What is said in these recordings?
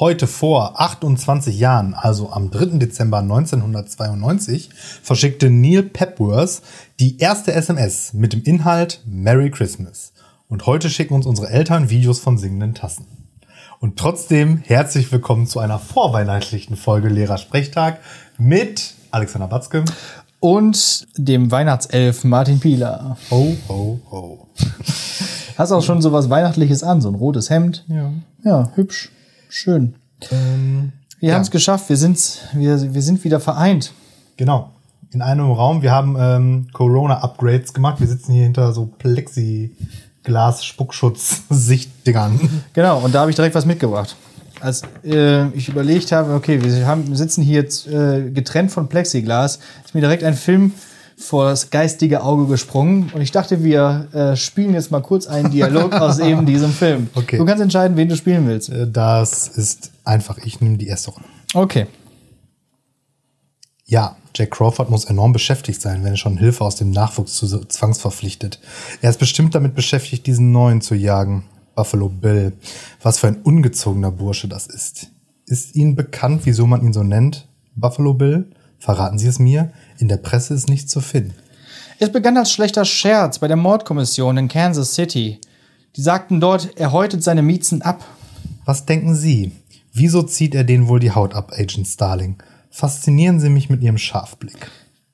Heute vor 28 Jahren, also am 3. Dezember 1992, verschickte Neil Pepworth die erste SMS mit dem Inhalt Merry Christmas. Und heute schicken uns unsere Eltern Videos von singenden Tassen. Und trotzdem herzlich willkommen zu einer vorweihnachtlichen Folge Lehrersprechtag mit Alexander Batzke und dem Weihnachtself Martin Pieler. Ho, ho, ho. Hast auch schon so was Weihnachtliches an, so ein rotes Hemd. Ja. Ja, hübsch. Schön. Ähm, Wir ja. haben es geschafft. Wir, sind's, wir, wir sind wieder vereint. Genau. In einem Raum. Wir haben ähm, Corona-Upgrades gemacht. Wir sitzen hier hinter so Plexiglas-Spuckschutz-Sichtdingern. Genau, und da habe ich direkt was mitgebracht. Als äh, ich überlegt habe, okay, wir haben, sitzen hier jetzt äh, getrennt von Plexiglas, ist mir direkt ein Film vor das geistige Auge gesprungen und ich dachte, wir äh, spielen jetzt mal kurz einen Dialog aus eben diesem Film. Okay. Du kannst entscheiden, wen du spielen willst. Äh, Das ist einfach. Ich nehme die erste Rolle. Okay. Ja, Jack Crawford muss enorm beschäftigt sein, wenn er schon Hilfe aus dem Nachwuchs zu zwangsverpflichtet. Er ist bestimmt damit beschäftigt, diesen neuen zu jagen. Buffalo Bill. Was für ein ungezogener Bursche das ist. Ist Ihnen bekannt, wieso man ihn so nennt? Buffalo Bill? Verraten Sie es mir. In der Presse ist nichts zu finden. Es begann als schlechter Scherz bei der Mordkommission in Kansas City. Die sagten dort, er häutet seine Miezen ab. Was denken Sie? Wieso zieht er denen wohl die Haut ab, Agent Starling? Faszinieren Sie mich mit Ihrem Scharfblick.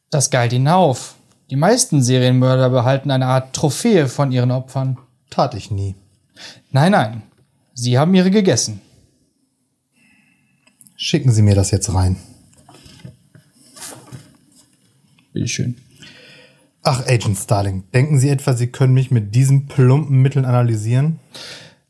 Das galt ihn auf. Die meisten Serienmörder behalten eine Art Trophäe von ihren Opfern. Tat ich nie. Nein, nein. Sie haben ihre gegessen. Schicken Sie mir das jetzt rein. Bitteschön. Ach, Agent Starling, denken Sie etwa, Sie können mich mit diesen plumpen Mitteln analysieren?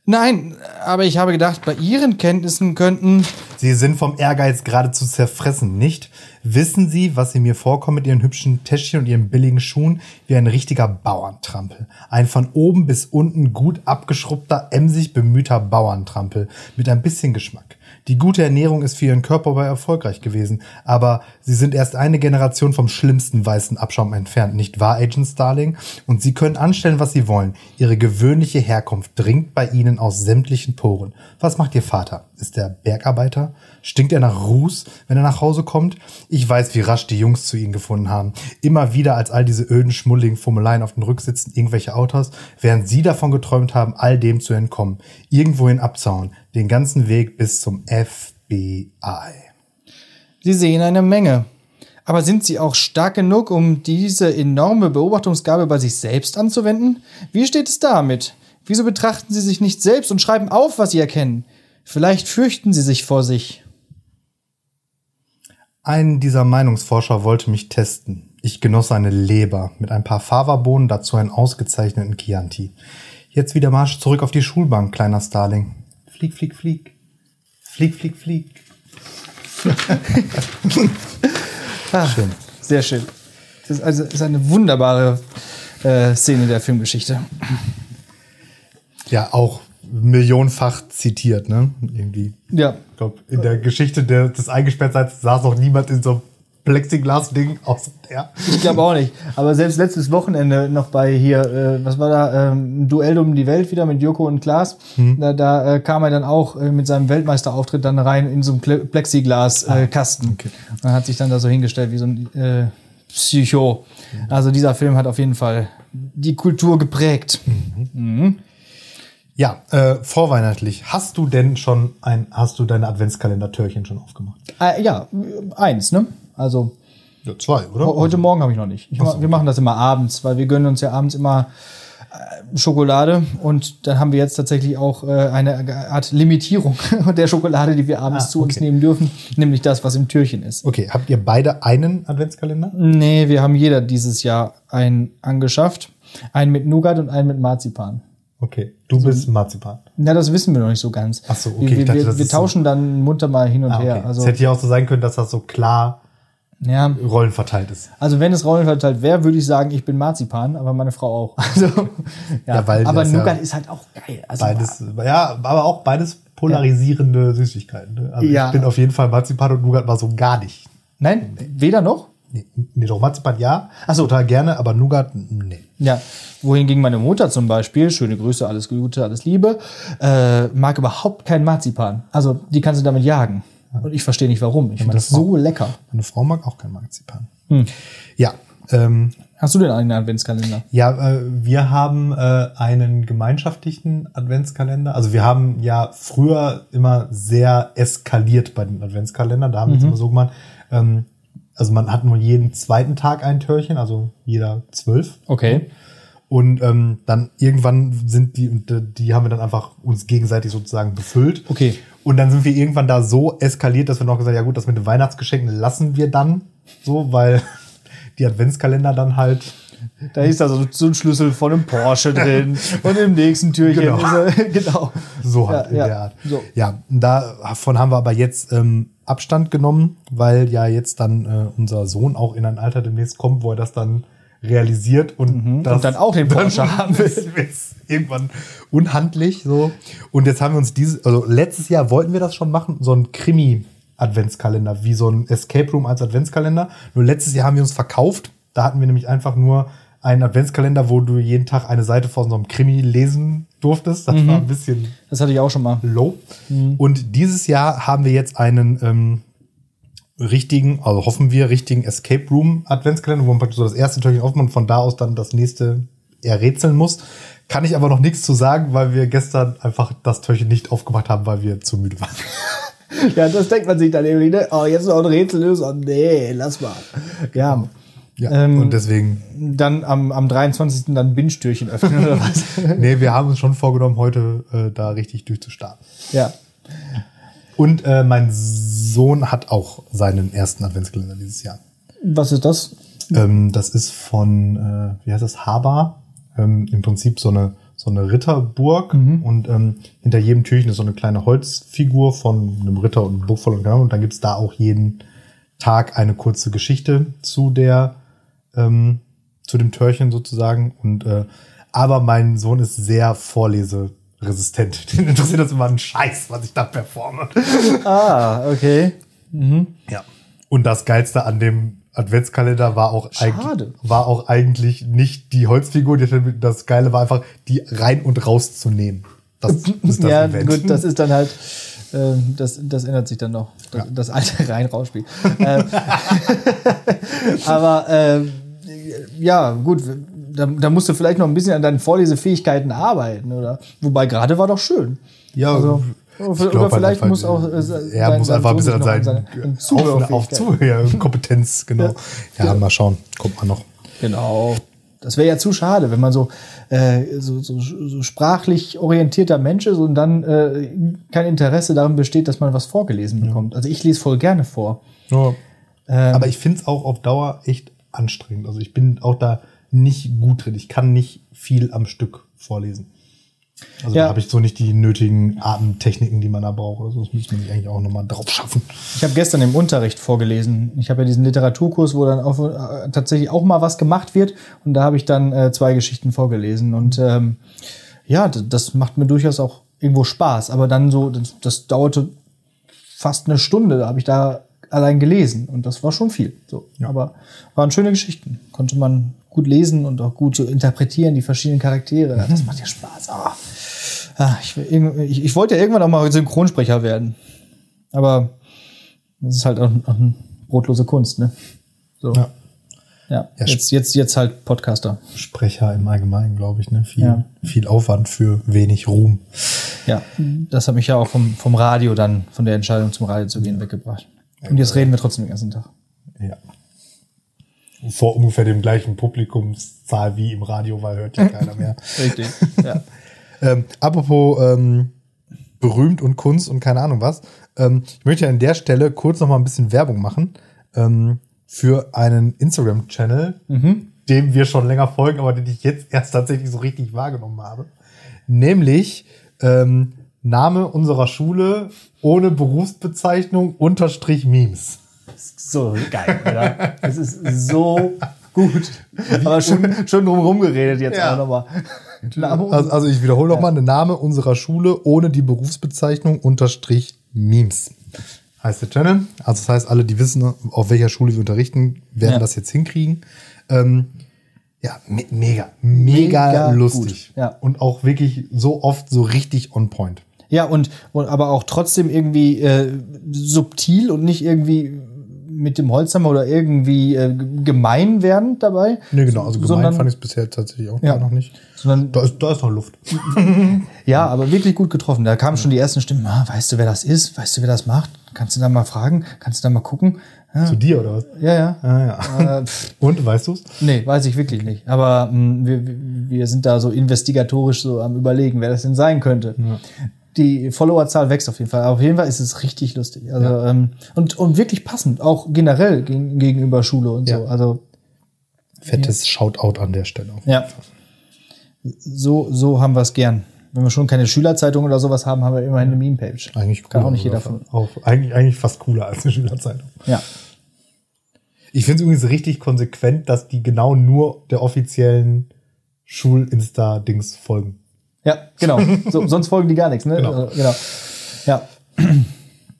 Nein, aber ich habe gedacht, bei Ihren Kenntnissen könnten. Sie sind vom Ehrgeiz geradezu zerfressen, nicht? Wissen Sie, was Sie mir vorkommen mit Ihren hübschen Täschchen und Ihren billigen Schuhen? Wie ein richtiger Bauerntrampel. Ein von oben bis unten gut abgeschrubbter, emsig bemühter Bauerntrampel. Mit ein bisschen Geschmack. Die gute Ernährung ist für Ihren Körper aber erfolgreich gewesen. Aber Sie sind erst eine Generation vom schlimmsten weißen Abschaum entfernt, nicht wahr, Agent Starling? Und Sie können anstellen, was Sie wollen. Ihre gewöhnliche Herkunft dringt bei Ihnen aus sämtlichen Poren. Was macht Ihr Vater? Ist er Bergarbeiter? Stinkt er nach Ruß, wenn er nach Hause kommt? Ich weiß, wie rasch die Jungs zu ihnen gefunden haben. Immer wieder als all diese öden, schmuddeligen Fummeleien auf den Rücksitzen irgendwelche Autos, während sie davon geträumt haben, all dem zu entkommen. Irgendwohin abzauen. Den ganzen Weg bis zum FBI. Sie sehen eine Menge. Aber sind Sie auch stark genug, um diese enorme Beobachtungsgabe bei sich selbst anzuwenden? Wie steht es damit? Wieso betrachten Sie sich nicht selbst und schreiben auf, was Sie erkennen? Vielleicht fürchten Sie sich vor sich. Ein dieser Meinungsforscher wollte mich testen. Ich genoss seine Leber mit ein paar Fava-Bohnen, dazu einen ausgezeichneten Chianti. Jetzt wieder Marsch zurück auf die Schulbank, kleiner Starling. Flieg, flieg, flieg. Flieg, flieg, flieg. Schön. Sehr schön. Das ist also ist eine wunderbare äh, Szene der Filmgeschichte. Ja, auch millionenfach zitiert, ne? Irgendwie. Ja. Ich glaube, in der Geschichte der, des Eingesperrtseins saß noch niemand in so einem Plexiglas-Ding außer der. Ich glaube auch nicht. Aber selbst letztes Wochenende noch bei hier, äh, was war da, ähm, ein Duell um die Welt wieder mit Joko und Klaas. Da, da äh, kam er dann auch äh, mit seinem Weltmeisterauftritt dann rein in so einen Ple Plexiglas-Kasten. Äh, okay. Und hat sich dann da so hingestellt wie so ein äh, Psycho. Also dieser Film hat auf jeden Fall die Kultur geprägt. Ja, äh, vorweihnachtlich. Hast du denn schon ein, hast du deine Adventskalender-Türchen schon aufgemacht? Äh, ja, eins, ne? Also Ja, zwei, oder? Heute Morgen habe ich noch nicht. Ich ma wir machen das immer abends, weil wir gönnen uns ja abends immer äh, Schokolade und dann haben wir jetzt tatsächlich auch äh, eine Art Limitierung der Schokolade, die wir abends Ah, zu uns okay. nehmen dürfen, nämlich das, was im Türchen ist. Okay, habt ihr beide einen Adventskalender? Nee, wir haben jeder dieses Jahr einen angeschafft. Einen mit Nougat und einen mit Marzipan. Okay, du bist Marzipan. Na, das wissen wir noch nicht so ganz. Ach so, okay, Wir, ich dachte, wir, wir ist so- tauschen dann munter mal hin und Ah, okay. her. Also, es hätte ja auch so sein können, dass das so klar ja, rollenverteilt ist. Also wenn es rollenverteilt wäre, würde ich sagen, ich bin Marzipan, aber meine Frau auch. Also, ja, Ja, weil aber das ja Nougat ist halt auch geil. Also, Beides, ja, aber auch beides polarisierende Süßigkeiten. Ne? Also Ja. ich bin auf jeden Fall Marzipan und Nougat war so gar nicht. Nein, weder noch? Nee, nee doch Marzipan ja. Ach so. Total gerne, aber Nougat, nee. Ja, wohingegen meine Mutter zum Beispiel, schöne Grüße, alles Gute, alles Liebe, äh, mag überhaupt kein Marzipan. Also die kannst du damit jagen. Und ich verstehe nicht warum. Ich finde das so lecker. Meine Frau mag auch kein Marzipan. Hm. Ja, ähm, Hast du denn einen Adventskalender? Ja, äh, wir haben äh, einen gemeinschaftlichen Adventskalender. Also wir haben ja früher immer sehr eskaliert bei den Adventskalendern. Da haben wir es immer so gemacht. Ähm, also man hat nur jeden zweiten Tag ein Türchen, also jeder zwölf. Okay. Und ähm, dann irgendwann sind die, und äh, die haben wir dann einfach uns gegenseitig sozusagen befüllt. Okay. Und dann sind wir irgendwann da so eskaliert, dass wir noch gesagt haben, ja gut, das mit den Weihnachtsgeschenken lassen wir dann so, weil die Adventskalender dann halt Da ist also so ein Schlüssel von einem Porsche drin und im nächsten Türchen Genau. ist er, genau. so halt Ja, in ja, der Art. so. Ja, davon haben wir aber jetzt ähm, Abstand genommen, weil ja jetzt dann äh, unser Sohn auch in ein Alter demnächst kommt, wo er das dann realisiert und, das Mhm. Und dann auch den Porsche haben will. ist, ist irgendwann unhandlich so. Und jetzt haben wir uns dieses, also letztes Jahr wollten wir das schon machen, so ein Krimi Adventskalender, wie so ein Escape Room als Adventskalender. Nur letztes Jahr haben wir uns verkauft. Da hatten wir nämlich einfach nur einen Adventskalender, wo du jeden Tag eine Seite von so einem Krimi lesen durftest. Das war ein bisschen Das hatte ich auch schon mal. low. Und dieses Jahr haben wir jetzt einen ähm, richtigen, also hoffen wir, richtigen Escape Room Adventskalender, wo man praktisch so das erste Türchen aufmacht und von da aus dann das nächste errätseln muss. Kann ich aber noch nichts zu sagen, weil wir gestern einfach das Türchen nicht aufgemacht haben, weil wir zu müde waren. Ja, das denkt man sich dann irgendwie, ne? Oh, jetzt noch ein Rätsel lösen. Oh, nee, lass mal. Ja. Ja, Ähm, und deswegen, Dann am, am 23. dann Binge-Türchen öffnen oder was? nee, wir haben uns schon vorgenommen, heute äh, da richtig durchzustarten. ja. Und äh, mein Sohn hat auch seinen ersten Adventskalender dieses Jahr. Was ist das? Ähm, das ist von, äh, wie heißt das, Haber. Ähm, Im Prinzip so eine, so eine Ritterburg. Und ähm, hinter jedem Türchen ist so eine kleine Holzfigur von einem Ritter und einem Burgvoll und genau. Und dann gibt's da auch jeden Tag eine kurze Geschichte zu der, ähm, zu dem Türchen sozusagen. Und äh, aber mein Sohn ist sehr vorleseresistent. Den interessiert das immer ein Scheiß, was ich da performe. Ah, okay. Ja. Und das Geilste an dem Adventskalender war auch, Schade. eigentlich, war auch eigentlich nicht die Holzfigur. Das Geile war einfach, die rein und raus zu nehmen. Das ist das ja, Event. gut, das ist dann halt, das, das ändert sich dann noch. Das, Ja. das alte Rein-Rausspiel. ähm, aber ähm, ja, gut, da, da musst du vielleicht noch ein bisschen an deinen Vorlesefähigkeiten arbeiten, oder? Wobei gerade war doch schön. ja, also, oder glaub vielleicht muss auch, äh, Er muss einfach ein bisschen an seinen seine- an auf, auf Zuhörfähigkeiten. Zuhör, Kompetenz, genau. Ja, mal schauen. Kommt man noch. Genau. Das wäre ja zu schade, wenn man so, äh, so, so, so sprachlich orientierter Mensch ist und dann äh, kein Interesse daran besteht, dass man was vorgelesen bekommt. Also ich lese voll gerne vor. Ja. Ähm, Aber ich finde es auch auf Dauer echt anstrengend. Also ich bin auch da nicht gut drin. Ich kann nicht viel am Stück vorlesen. Also Ja. da habe ich so nicht die nötigen Atemtechniken, die man da braucht. Oder so. Das müsste man sich eigentlich auch nochmal drauf schaffen. Ich habe gestern im Unterricht vorgelesen. Ich habe ja diesen Literaturkurs, wo dann auch, äh, tatsächlich auch mal was gemacht wird. Und da habe ich dann äh, zwei Geschichten vorgelesen. Und ähm, ja, das macht mir durchaus auch irgendwo Spaß. Aber dann so, das, das dauerte fast eine Stunde. Da habe ich da allein gelesen. Und das war schon viel. So. Aber waren schöne Geschichten. Konnte man gut lesen und auch gut so interpretieren, die verschiedenen Charaktere. Das macht ja Spaß. Ah. Ah, ich, ich, ich wollte ja irgendwann auch mal Synchronsprecher werden. Aber das ist halt auch, auch eine brotlose Kunst, ne? So. Ja. Ja. Ja, Jetzt, jetzt, jetzt halt Podcaster. Sprecher im Allgemeinen, glaube ich. Ne? Viel, Ja. viel Aufwand für wenig Ruhm. Ja. Das hat mich ja auch vom, vom Radio dann, von der Entscheidung zum Radio zu gehen, weggebracht. Und jetzt reden wir trotzdem den ganzen Tag. Ja. Vor ungefähr dem gleichen Publikumszahl wie im Radio, weil hört ja keiner mehr. Richtig. Ja. Ähm, apropos ähm, berühmt und Kunst und keine Ahnung was. Ähm, ich möchte an der Stelle kurz noch mal ein bisschen Werbung machen ähm, für einen Instagram-Channel, dem wir schon länger folgen, aber den ich jetzt erst tatsächlich so richtig wahrgenommen habe. Nämlich ähm, Name unserer Schule ohne Berufsbezeichnung unterstrich Memes. So geil, oder? Das ist so gut. Aber schon, schon drum geredet jetzt Ja. auch nochmal. Name Also, also ich wiederhole noch mal, der Name unserer Schule ohne die Berufsbezeichnung unterstrich Memes. heißt der Channel. Also das heißt, alle, die wissen, auf welcher Schule wir unterrichten, werden Ja. das jetzt hinkriegen. Ähm, ja, me mega, mega, Mega lustig. gut, ja. Und auch wirklich so oft so richtig on point. Ja, und, und aber auch trotzdem irgendwie äh, subtil und nicht irgendwie mit dem Holzhammer oder irgendwie äh, gemein werdend dabei. Nee, genau. Also gemein sondern, fand ich es bisher tatsächlich auch Ja. noch nicht. Sondern, Da ist, da ist noch Luft. ja, aber wirklich gut getroffen. Da kamen schon die ersten Stimmen. Ah, weißt du, wer das ist? Weißt du, wer das macht? Kannst du da mal fragen? Kannst du da mal gucken? Ja, Zu dir oder was? ja. ja. Ah, ja. Äh, Und, weißt du's? nee, weiß ich wirklich nicht. Aber mh, wir, wir sind da so investigatorisch so am überlegen, wer das denn sein könnte. Die Followerzahl wächst auf jeden Fall. Auf jeden Fall ist es richtig lustig. Also, ähm, und, und wirklich passend, auch generell gegen, gegenüber Schule und Ja. so. Also Fettes Shoutout an der Stelle. Ja. So, so haben wir es gern. Wenn wir schon keine Schülerzeitung oder sowas haben, haben wir immerhin eine Meme-Page. Eigentlich Kann cooler auch nicht jeder von. Auch, eigentlich, eigentlich fast cooler als eine Schülerzeitung. Ja. Ich finde es übrigens richtig konsequent, dass die genau nur der offiziellen Schul-Insta-Dings folgen. Ja, genau. So, sonst folgen die gar nichts, ne? Genau. Also, genau. Ja.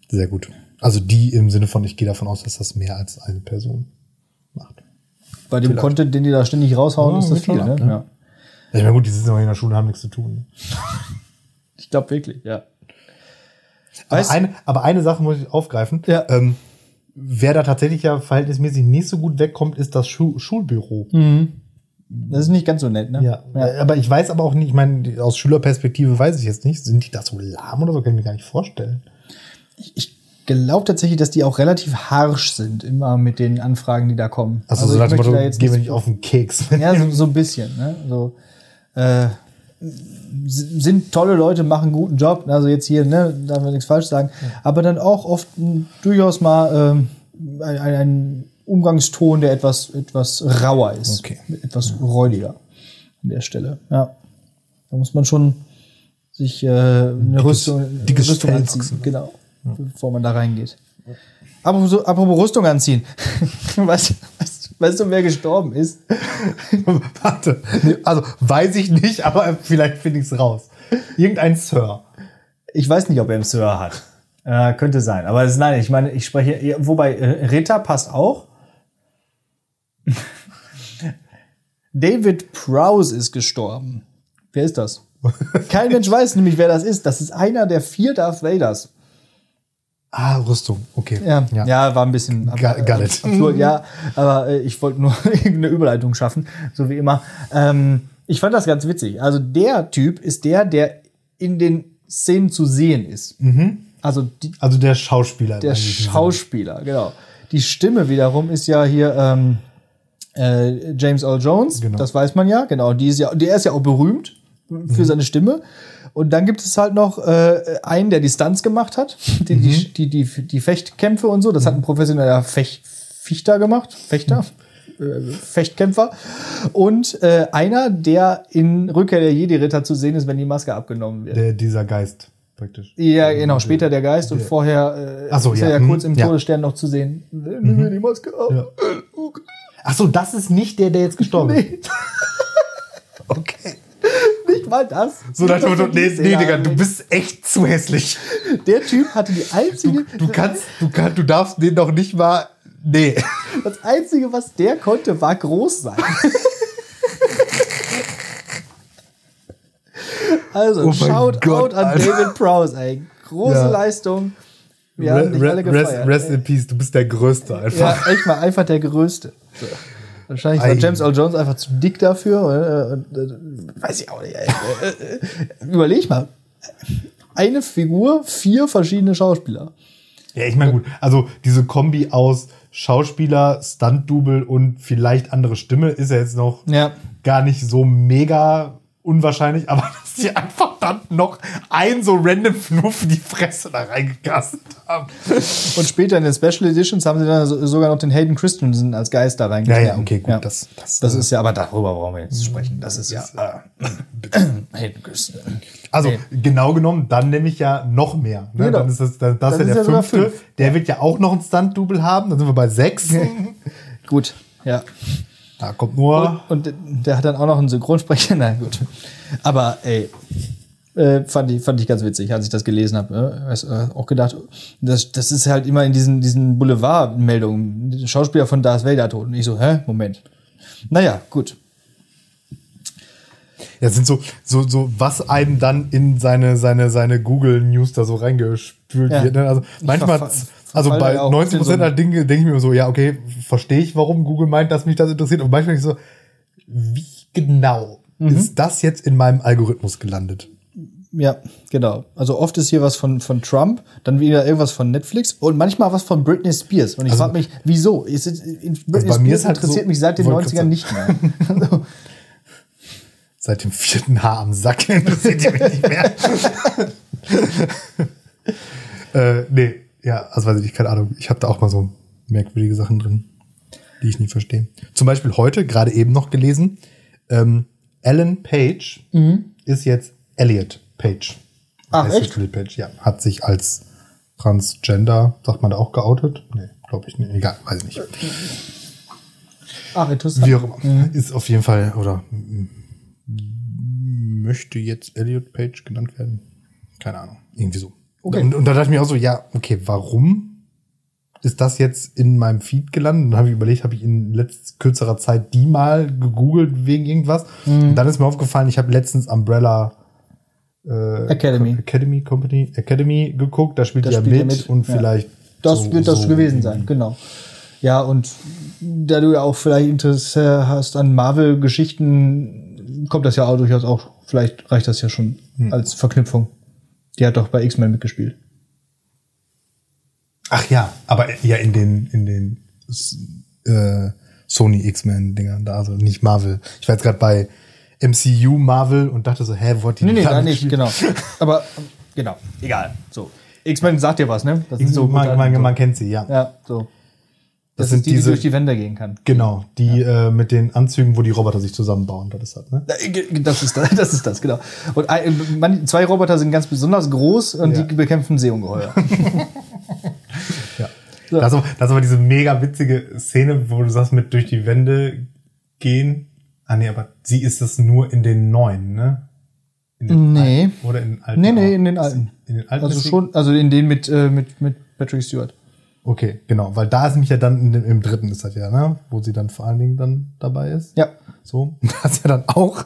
Sehr gut. Also die im Sinne von, ich gehe davon aus, dass das mehr als eine Person macht. Bei dem Vielleicht. Content, den die da ständig raushauen, Ja, ist das viel, ab, ne? ne? Ja. Ich meine, gut, die sitzen aber in der Schule, haben nichts zu tun. Ich glaube wirklich, ja. Aber eine, aber eine Sache muss ich aufgreifen. Ja. Ähm, wer da tatsächlich ja verhältnismäßig nicht so gut wegkommt, ist das Schu Schulbüro. Das ist nicht ganz so nett, ne? Ja. Aber ich weiß aber auch nicht, ich meine, aus Schülerperspektive weiß ich jetzt nicht, sind die da so lahm oder so, kann ich mir gar nicht vorstellen. Ich glaube tatsächlich, dass die auch relativ harsch sind, immer mit den Anfragen, die da kommen. Also, so ich nach dem Motto, jetzt gehen wir nicht- auf den Keks. Ja, so, so ein bisschen. Ne? So, äh, sind tolle Leute, machen einen guten Job. Also jetzt hier, ne, darf man nichts falsch sagen. Aber dann auch oft m, durchaus mal ähm, ein- ein Umgangston, der etwas, etwas rauer ist. Okay. Etwas räudiger an der Stelle. Ja. Da muss man schon sich äh, eine Rüstung, eine dickes Rüstung anziehen. wachsen. Genau. Bevor man da reingeht. Apropos, apropos Rüstung anziehen. weißt, weißt, weißt du, wer gestorben ist? Warte. Also weiß ich nicht, aber vielleicht finde ich es raus. Irgendein Sir. Ich weiß nicht, ob er einen Sir hat. Äh, könnte sein. Aber das, nein, ich meine, ich spreche, ja, wobei äh, Ritter passt auch. David Prowse ist gestorben. Wer ist das? Kein Mensch weiß nämlich, wer das ist. Das ist einer der vier Darth Vaders. Ah, Rüstung. Okay. Ja, ja. war ein bisschen ab- Got- got it. absurd, ja. Aber äh, ich wollte nur irgendeine Überleitung schaffen, so wie immer. Ähm, ich fand das ganz witzig. Also der Typ ist der, der in den Szenen zu sehen ist. Also die, Also der Schauspieler. der Sinne. Schauspieler, genau. Die Stimme wiederum ist ja hier ähm, äh, James Earl Jones, Genau. das weiß man ja, genau. Die ist ja, der ist ja auch berühmt für seine Stimme. Und dann gibt es halt noch äh, einen, der die Stunts gemacht hat, die, die, die, die, die Fechtkämpfe und so. Das hat ein professioneller Fech, Fichter gemacht, Fechter, äh, Fechtkämpfer. Und äh, einer, der in Rückkehr der Jedi-Ritter zu sehen ist, wenn die Maske abgenommen wird. Der, dieser Geist, praktisch. Ja, genau, später der Geist und vorher äh, so, ist ja, er ja mhm, kurz im ja. Todesstern noch zu sehen. Nimm mir die Maske ab. Ja. Ach so, das ist nicht der, der jetzt gestorben ist. Nee, Okay. nicht mal das. So Motto, mal nee, nee, Digga, du bist echt zu hässlich. Der Typ hatte die einzige, Du kannst, du kannst, du darfst den doch nicht mal. Nee. das einzige, was der konnte, war groß sein. also, Oh mein Shout Gott, out an. David Prowse, ey. Große Ja. Leistung. Wir haben dich Re- alle re- rest, gefeiert. rest ey. in peace, du bist der Größte Ja, einfach. echt mal einfach der Größte. So. Wahrscheinlich war. James Earl Jones einfach zu dick dafür. äh, äh, weiß ich auch nicht. äh, Überleg mal. Eine Figur, vier verschiedene Schauspieler. Ja, ich meine, gut, also diese Kombi aus Schauspieler, Stunt-Double und vielleicht andere Stimme ist ja jetzt noch Ja. gar nicht so mega unwahrscheinlich, aber dass die einfach dann noch ein so random Fnuff in die Fresse da reingekastet haben. Und später in den Special Editions haben sie dann so, sogar noch den Hayden Christensen als Geist da Ja, reingeschrieben. ja, okay, gut, das- das, das äh, ist ja, aber darüber brauchen wir jetzt sprechen. Das ist ja äh, Hayden Christensen. Also Nee. genau genommen, dann nehme ich ja noch mehr. Ne? Genau. Dann ist das, das Dann ist ja ist der ja sogar fünfte. fünf. Der wird ja auch noch ein Stunt-Double haben. Dann sind wir bei sechs. Gut, ja. Da kommt nur. Und der hat dann auch noch einen Synchronsprecher. Na gut. Aber ey, Äh, fand, ich, fand ich ganz witzig, als ich das gelesen habe. Äh, äh, auch gedacht, das, das ist halt immer in diesen, diesen Boulevard-Meldungen. Schauspieler von Darth Vader tot. Und ich so, hä? Moment. Naja, gut. Ja, sind so, so, so, was einem dann in seine, seine, seine Google News da so reingespült Ja. wird. Ne? Also manchmal, also bei ja auch 90 in so Prozent der Dinge denke ich mir so, ja, okay, verstehe ich, warum Google meint, dass mich das interessiert. Und manchmal denke ich so, wie genau Mhm. ist das jetzt in meinem Algorithmus gelandet? Ja, genau. Also oft ist hier was von, von Trump, dann wieder irgendwas von Netflix und manchmal was von Britney Spears. Und ich Also- frage mich, wieso? Ist es, in Britney bei mir Spears ist halt interessiert so- mich seit den wollte 90ern grad nicht mehr. Also, Seit dem vierten Haar am Sack interessiert die mich nicht mehr. äh, nee, ja, also weiß ich nicht, keine Ahnung. Ich habe da auch mal so merkwürdige Sachen drin, die ich nicht verstehe. Zum Beispiel heute, gerade eben noch gelesen, ähm, Ellen Page ist jetzt Elliot Page. Mhm. Ach, Heißt echt? Elliot Page, ja. Hat sich als Transgender, sagt man da auch geoutet? Nee, glaube ich nicht. Egal, weiß ich nicht. ach, interessant. Wie auch immer. Ist auf jeden Fall, oder möchte jetzt Elliot Page genannt werden? Keine Ahnung. Irgendwie so. Okay. Und, und da dachte ich mir auch so, ja, okay, warum ist das jetzt in meinem Feed gelandet? Und dann habe ich überlegt, habe ich in letzt, kürzerer Zeit die mal gegoogelt wegen irgendwas? Und dann ist mir aufgefallen, ich habe letztens Umbrella äh, Academy. Academy Company Academy geguckt, da spielt Da spielt er mit, mit, und ja. vielleicht Das so- wird das so gewesen sein, genau. Ja, und da du ja auch vielleicht Interesse hast an Marvel-Geschichten, kommt das ja auch durchaus auch, vielleicht reicht das ja schon Hm. als Verknüpfung. Die hat doch bei X-Men mitgespielt. Ach ja, aber ja in den in den äh, Sony X-Men Dingern da, also nicht Marvel. Ich war jetzt gerade bei MCU Marvel und dachte so, hä, wo hat die Nee, nee, da nicht, genau. Aber, ähm, genau, egal. So. X-Men sagt dir was, ne? Das sind So, man, man, man kennt sie, ja. Ja, so. Das, sind ist die, die diese- durch die Wände gehen kann. Genau, die äh, mit den Anzügen, wo die Roboter sich zusammenbauen, das ist das, ne? Das ist das, das ist das, genau. Und ein, man, zwei Roboter sind ganz besonders groß und Ja. die bekämpfen Seeungeheuer. Ja. Das, ist aber, das ist aber diese mega witzige Szene, wo du sagst, mit durch die Wände gehen. Ah nee, aber sie ist es nur in den neuen, ne? In den Nee. alten, oder in den alten? Nee, nee, in den alten. In den alten Also schon, also in denen mit, äh, mit, mit Patrick Stewart. Okay, genau, weil da ist nämlich ja dann dem, im dritten ist das ja, ne? Wo sie dann vor allen Dingen dann dabei ist. Ja. So. Da ist ja dann auch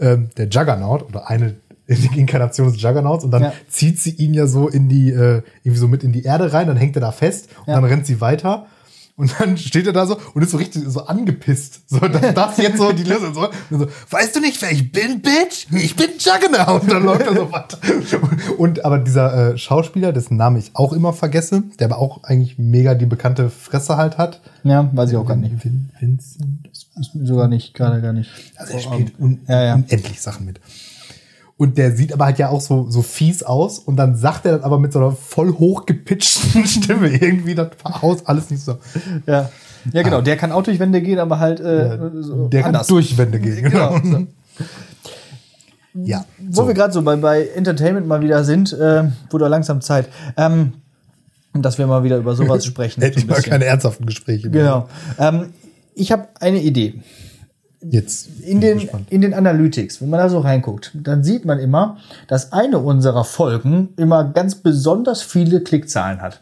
ähm, der Juggernaut oder eine Inkarnation des Juggernauts und dann Ja. zieht sie ihn ja so in die, äh, irgendwie so mit in die Erde rein, dann hängt er da fest und Ja. dann rennt sie weiter. Und dann steht er da so und ist so richtig so angepisst. So, dass das jetzt so die Lösung so, und so. Weißt du nicht, wer ich bin, Bitch? Ich bin Juggernaut. Und dann läuft er so weiter. Und aber dieser äh, Schauspieler, dessen Namen ich auch immer vergesse, der aber auch eigentlich mega die bekannte Fresse halt hat. Ja, weiß ich auch gar nicht. Vin Vincent. Ist mir sogar nicht, gerade gar nicht. Also er spielt un Ja, ja. unendlich Sachen mit. Und der sieht aber halt ja auch so, so fies aus und dann sagt er dann aber mit so einer voll hochgepitchten Stimme irgendwie das Haus alles nicht so. Ja. Ja, genau. Der kann auch durch Wände gehen, aber halt äh, so der anders. kann durch Wände gehen. Genau. Genau. So. Ja. Wo wir gerade so bei, bei Entertainment mal wieder sind, äh, wurde langsam Zeit, ähm, dass wir mal wieder über sowas sprechen. Endlich so ein mal keine ernsthaften Gespräche. mehr. Genau. Ähm, ich habe eine Idee. Jetzt In den, gespannt. in den Analytics, wenn man da so reinguckt, dann sieht man immer, dass eine unserer Folgen immer ganz besonders viele Klickzahlen hat.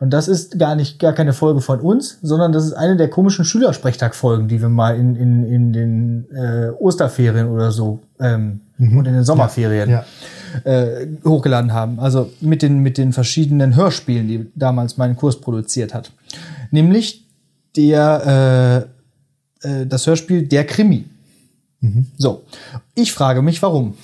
Und das ist gar nicht gar keine Folge von uns, sondern das ist eine der komischen Schülersprechtag-Folgen, die wir mal in, in, in den äh, Osterferien oder so ähm, und in den Sommerferien Mhm. Ja. äh, hochgeladen haben. Also mit den, mit den verschiedenen Hörspielen, die damals mein Kurs produziert hat. Nämlich der, äh, äh, das Hörspiel Der Krimi. So. Ich frage mich, warum?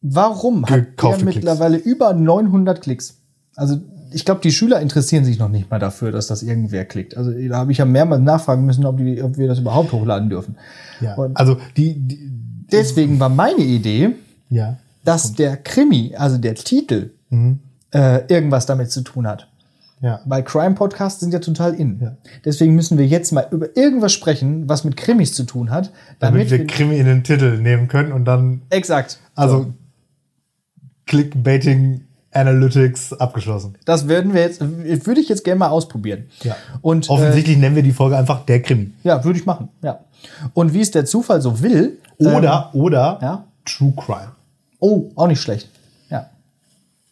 Warum hat der Gekaufte Klicks. mittlerweile über 900 Klicks? Also, ich glaube, die Schüler interessieren sich noch nicht mal dafür, dass das irgendwer klickt. Also, da habe ich ja mehrmals nachfragen müssen, ob, die, ob wir das überhaupt hochladen dürfen. Ja. Und Also die, die deswegen war meine Idee, ja. dass der Krimi, also der Titel, Mhm. äh, irgendwas damit zu tun hat. Ja. Weil Crime-Podcasts sind ja total in. Ja. Deswegen müssen wir jetzt mal über irgendwas sprechen, was mit Krimis zu tun hat. Damit, wir wir- Krimi in den Titel nehmen können und dann Exakt. also Clickbaiting Analytics abgeschlossen. Das werden wir jetzt, würde ich jetzt gerne mal ausprobieren. Ja. Und äh, Offensichtlich nennen wir die Folge einfach der Krimi. ja, würde ich machen. Ja. Und wie es der Zufall so will, Oder, oder ja? True Crime. Oh, auch nicht schlecht. Ja.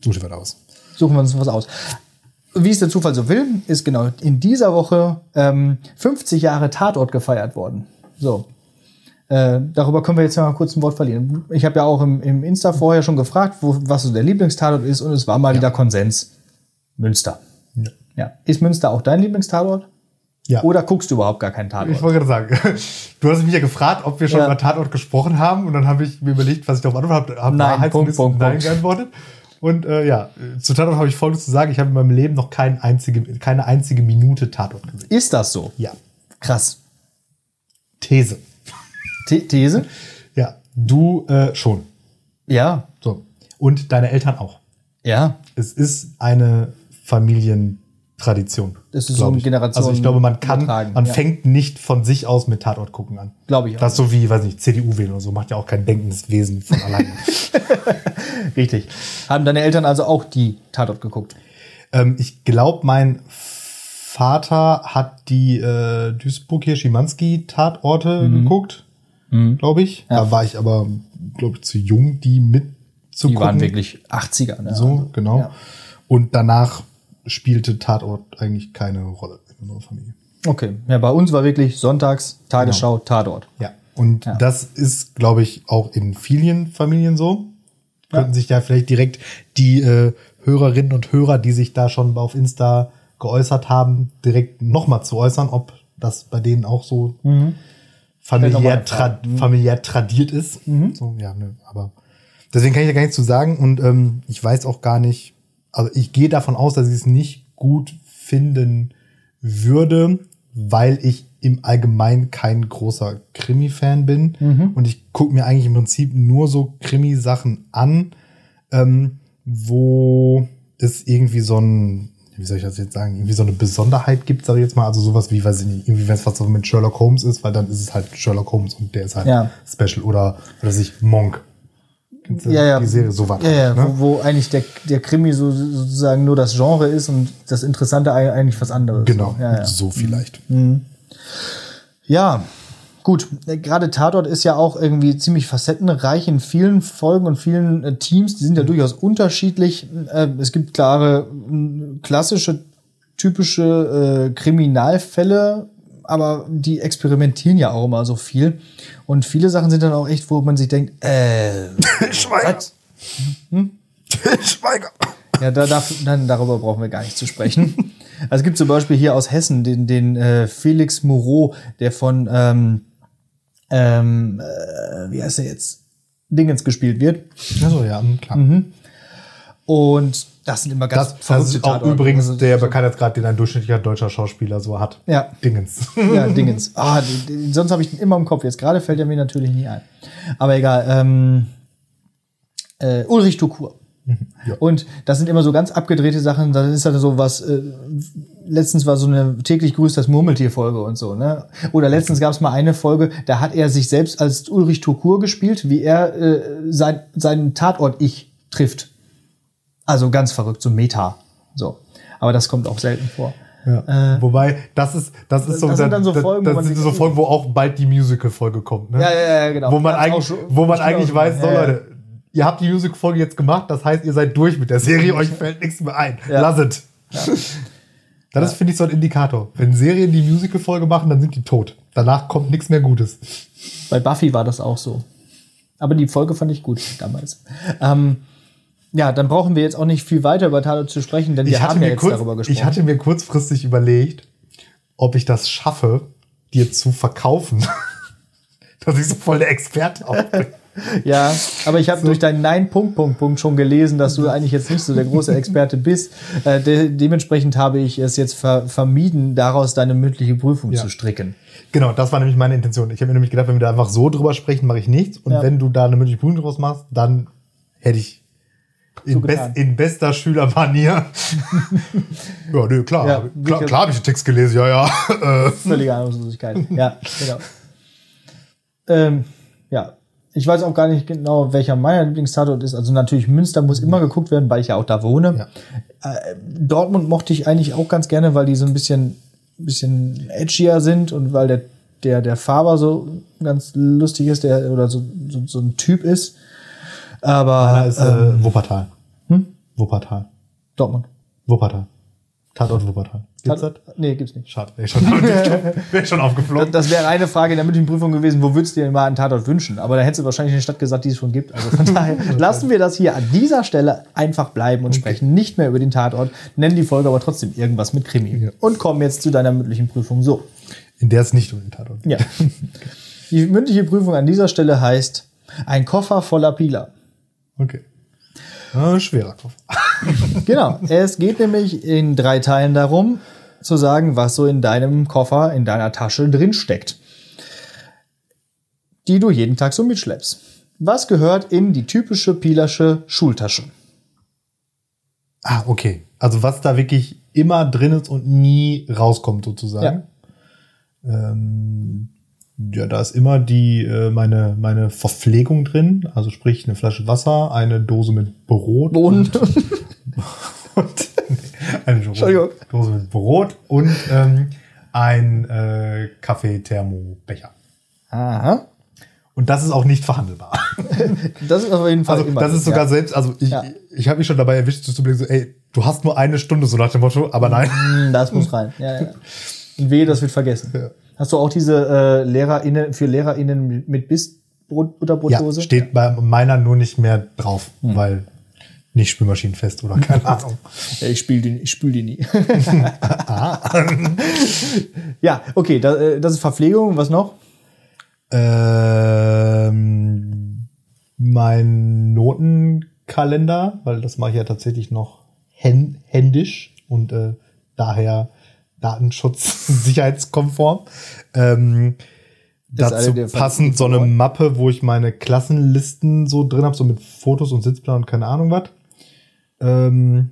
Such dir was aus. Suchen wir uns was aus. Wie es der Zufall so will, ist genau in dieser Woche ähm, 50 Jahre Tatort gefeiert worden. So. Äh, darüber können wir jetzt mal kurz ein Wort verlieren. Ich habe ja auch im, im Insta vorher schon gefragt, wo, was so der Lieblingstatort ist, und es war mal wieder Konsens. Münster. Ja. Ja. Ist Münster auch dein Lieblingstatort? Ja. Oder guckst du überhaupt gar keinen Tatort? Ich wollte gerade sagen, du hast mich ja gefragt, ob wir schon Ja. über Tatort gesprochen haben und dann habe ich mir überlegt, was ich darauf antwortet habe. Nein, Wahrheits- Punkt, und Punkt, Nein Punkt. geantwortet. Und äh, ja, zu Tatort habe ich Folgendes zu sagen. Ich habe in meinem Leben noch kein einzige, keine einzige Minute Tatort gesehen. Ist das so? Ja. Krass. These. The These? Ja, du äh, schon. Ja. So. Und deine Eltern auch. Ja. Es ist eine Familientradition. Das ist so ein ich. Generation Also ich glaube, man kann, man ja. fängt nicht von sich aus mit Tatort gucken an. Glaube ich auch. Das ist so wie, weiß nicht, CDU wählen oder so, macht ja auch kein denkendes Wesen von alleine. Richtig. Haben deine Eltern also auch die Tatort geguckt? ähm, ich glaube, mein Vater hat die äh, Duisburg hier Schimanski-Tatorte geguckt, glaube ich. Da war ich aber, glaube ich, zu jung, die mitzugucken. Die waren wirklich 80er. Ne? So, genau. Ja. Und danach spielte Tatort eigentlich keine Rolle in unserer Familie. Okay. Ja, bei uns war wirklich sonntags Tagesschau Tatort. Ja. Und das ist, glaube ich, auch in vielen Familien so. Könnten sich ja vielleicht direkt die äh, Hörerinnen und Hörer, die sich da schon auf Insta geäußert haben, direkt nochmal zu äußern, ob das bei denen auch so familiär, nochmal tra familiär tradiert ist. So, ja, ne, aber deswegen kann ich da gar nichts zu sagen und ähm, ich weiß auch gar nicht, also ich gehe davon aus, dass ich es nicht gut finden würde, weil ich im Allgemeinen kein großer Krimi-Fan bin und ich gucke mir eigentlich im Prinzip nur so Krimi-Sachen an, ähm, wo es irgendwie so ein, wie soll ich das jetzt sagen, irgendwie so eine Besonderheit gibt, sage ich jetzt mal, also sowas wie, weiß ich nicht, irgendwie wenn es was so mit Sherlock Holmes ist, weil dann ist es halt Sherlock Holmes und der ist halt Ja. special oder, oder sich Monk. Du Ja, ja. Die Serie, so was. Ja, ja, ne? wo, wo eigentlich der, der Krimi so, sozusagen nur das Genre ist und das Interessante ei- eigentlich was anderes. Genau, Ja, so vielleicht. Ja, gut. Äh, Gerade Tatort ist ja auch irgendwie ziemlich facettenreich in vielen Folgen und vielen äh, Teams. Die sind ja durchaus unterschiedlich. Äh, es gibt klare, klassische, typische äh, Kriminalfälle, aber die experimentieren ja auch immer so viel. Und viele Sachen sind dann auch echt, wo man sich denkt, äh, Schweiger. was? Schweiger. Ja, da, darf, dann, darüber brauchen wir gar nicht zu sprechen. Also es gibt zum Beispiel hier aus Hessen den, den äh, Felix Moreau, der von, ähm, ähm, äh, wie heißt er jetzt? Dingens gespielt wird. Achso, ja, klar. Und das sind immer ganz Das, das ist auch Tatorte. übrigens Also, der Bekanntheitsgrad, den ein durchschnittlicher deutscher Schauspieler so hat. Ja. Dingens. Ja, Dingens. Ah, die, sonst habe ich den immer im Kopf. Jetzt gerade fällt er mir natürlich nie ein. Aber egal. Ähm, äh, Ulrich Tukur. Ja. Und das sind immer so ganz abgedrehte Sachen. Da ist halt so was. Äh, letztens war so eine täglich grüßt das Murmeltier-Folge und so. Ne? Oder letztens gab es mal eine Folge, da hat er sich selbst als Ulrich Tukur gespielt, wie er äh, sein, seinen Tatort-Ich trifft. Also ganz verrückt, so Meta. So. Aber das kommt auch selten vor. Ja. Wobei, das ist, das ist so, das sind dann so das- Folgen, wo das man sind so Folgen, wo auch bald die Musical-Folge kommt. Ne? Ja, ja, ja, genau. Wo man eigentlich, schon- wo man eigentlich weiß, so Ja, ja. Leute, ihr habt die Musical-Folge jetzt gemacht, das heißt, ihr seid durch mit der Serie, euch fällt nichts mehr ein. Ja. Lasset. Das ist, finde ich, so ein Indikator. Wenn Serien die Musical-Folge machen, dann sind die tot. Danach kommt nichts mehr Gutes. Bei Buffy war das auch so. Aber die Folge fand ich gut damals. Ähm, ja, dann brauchen wir jetzt auch nicht viel weiter über Tatort zu sprechen, denn wir Ich hatte, haben ja mir jetzt kurz, darüber gesprochen. ich hatte mir kurzfristig überlegt, ob ich das schaffe, dir zu verkaufen, dass ich so voll der Experte auch bin. ja, aber ich habe durch deinen Nein Punkt Punkt Punkt schon gelesen, dass du eigentlich jetzt nicht so der große Experte bist. Äh, de dementsprechend habe ich es jetzt ver vermieden, daraus deine mündliche Prüfung Ja. zu stricken. Genau, das war nämlich meine Intention. Ich habe mir nämlich gedacht, wenn wir da einfach so drüber sprechen, mache ich nichts. Und Ja. wenn du da eine mündliche Prüfung draus machst, dann hätte ich in, best, in bester Schülermanier. ja, nee, klar. Ja, klar, klar habe ich den Text gelesen, ja, ja. Völlige Ahnungslosigkeit. ja, genau. Ähm, ja, ich weiß auch gar nicht genau, welcher mein Lieblingstatort ist. Also natürlich Münster muss immer geguckt werden, weil ich ja auch da wohne. Äh, Dortmund mochte ich eigentlich auch ganz gerne, weil die so ein bisschen, bisschen edgier sind und weil der der, der Faber so ganz lustig ist, der oder so, so, so ein Typ ist. Aber ist ähm, äh, Wuppertal. Hm? Wuppertal. Dortmund. Wuppertal. Tatort Wuppertal. Gibt's das? Nee, gibt's nicht. Schade, wäre schon, wär schon aufgeflogen. Das wäre eine Frage in der mündlichen Prüfung gewesen, wo würdest du dir mal einen Tatort wünschen? Aber da hättest du wahrscheinlich eine Stadt gesagt, die es schon gibt. Also von daher lassen wir das hier an dieser Stelle einfach bleiben und sprechen nicht mehr über den Tatort, nennen die Folge aber trotzdem irgendwas mit Krimi. Ja. Und kommen jetzt zu deiner mündlichen Prüfung. So, In der es nicht um den Tatort geht. ja. Die mündliche Prüfung an dieser Stelle heißt ein Koffer voller Pila. Okay. Ah, schwerer Kopf. Genau. Es geht nämlich in drei Teilen darum, zu sagen, was so in deinem Koffer, in deiner Tasche drin steckt, die du jeden Tag so mitschleppst. Was gehört in die typische Pilersche Schultasche? Ah, okay. Also was da wirklich immer drin ist und nie rauskommt, sozusagen. Ähm, ja, da ist immer die äh, meine meine Verpflegung drin, also sprich eine Flasche Wasser, eine Dose mit Brot Bohnen. und, und eine Dose. Dose mit Brot und ähm, ein äh, Kaffee-Thermobecher. Aha. Und das ist auch nicht verhandelbar. Das ist auf jeden Fall Also immer. das ist sogar ja. selbst, also ich, Ja. ich habe mich schon dabei erwischt, zu überlegen, so, ey, du hast nur eine Stunde, so nach dem Motto, aber nein. Hm, Das muss rein. Ja, ja. Wehe, das wird vergessen. Ja. Hast du auch diese äh, LehrerInnen für LehrerInnen mit Biss Brot, Ja, Butterbrotdose? steht bei meiner nur nicht mehr drauf, weil nicht spülmaschinenfest oder keine Ahnung. Ja, ich spiele die, ich spül die nie. ja, okay, da, äh, das ist Verpflegung. Was noch? ähm, mein Notenkalender, weil das mache ich ja tatsächlich noch hän händisch und äh, daher Datenschutz sicherheitskonform. Ähm, dazu passend so eine. Mappe, wo ich meine Klassenlisten so drin habe, so mit Fotos und Sitzplan und keine Ahnung was. Ähm,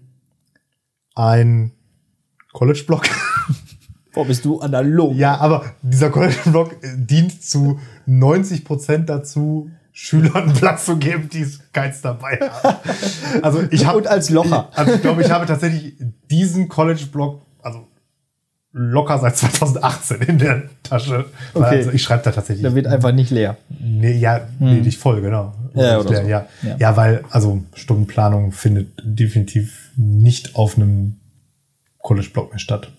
ein College-Blog. Boah, bist du analog. Ja, aber dieser College-Blog dient zu 90 Prozent dazu, Schülern Platz zu geben, die es keins dabei haben. Also ich habe Und als Locher. Also ich glaube, ich habe tatsächlich diesen College-Blog, locker seit 2018 in der Tasche. Okay. Also ich schreibe da tatsächlich. Der wird einfach nicht leer. Nee, ja, nee, nicht voll, genau. Ja, oder ja, so. ja. Ja. ja, weil, also Stundenplanung findet definitiv nicht auf einem College-Blog mehr statt.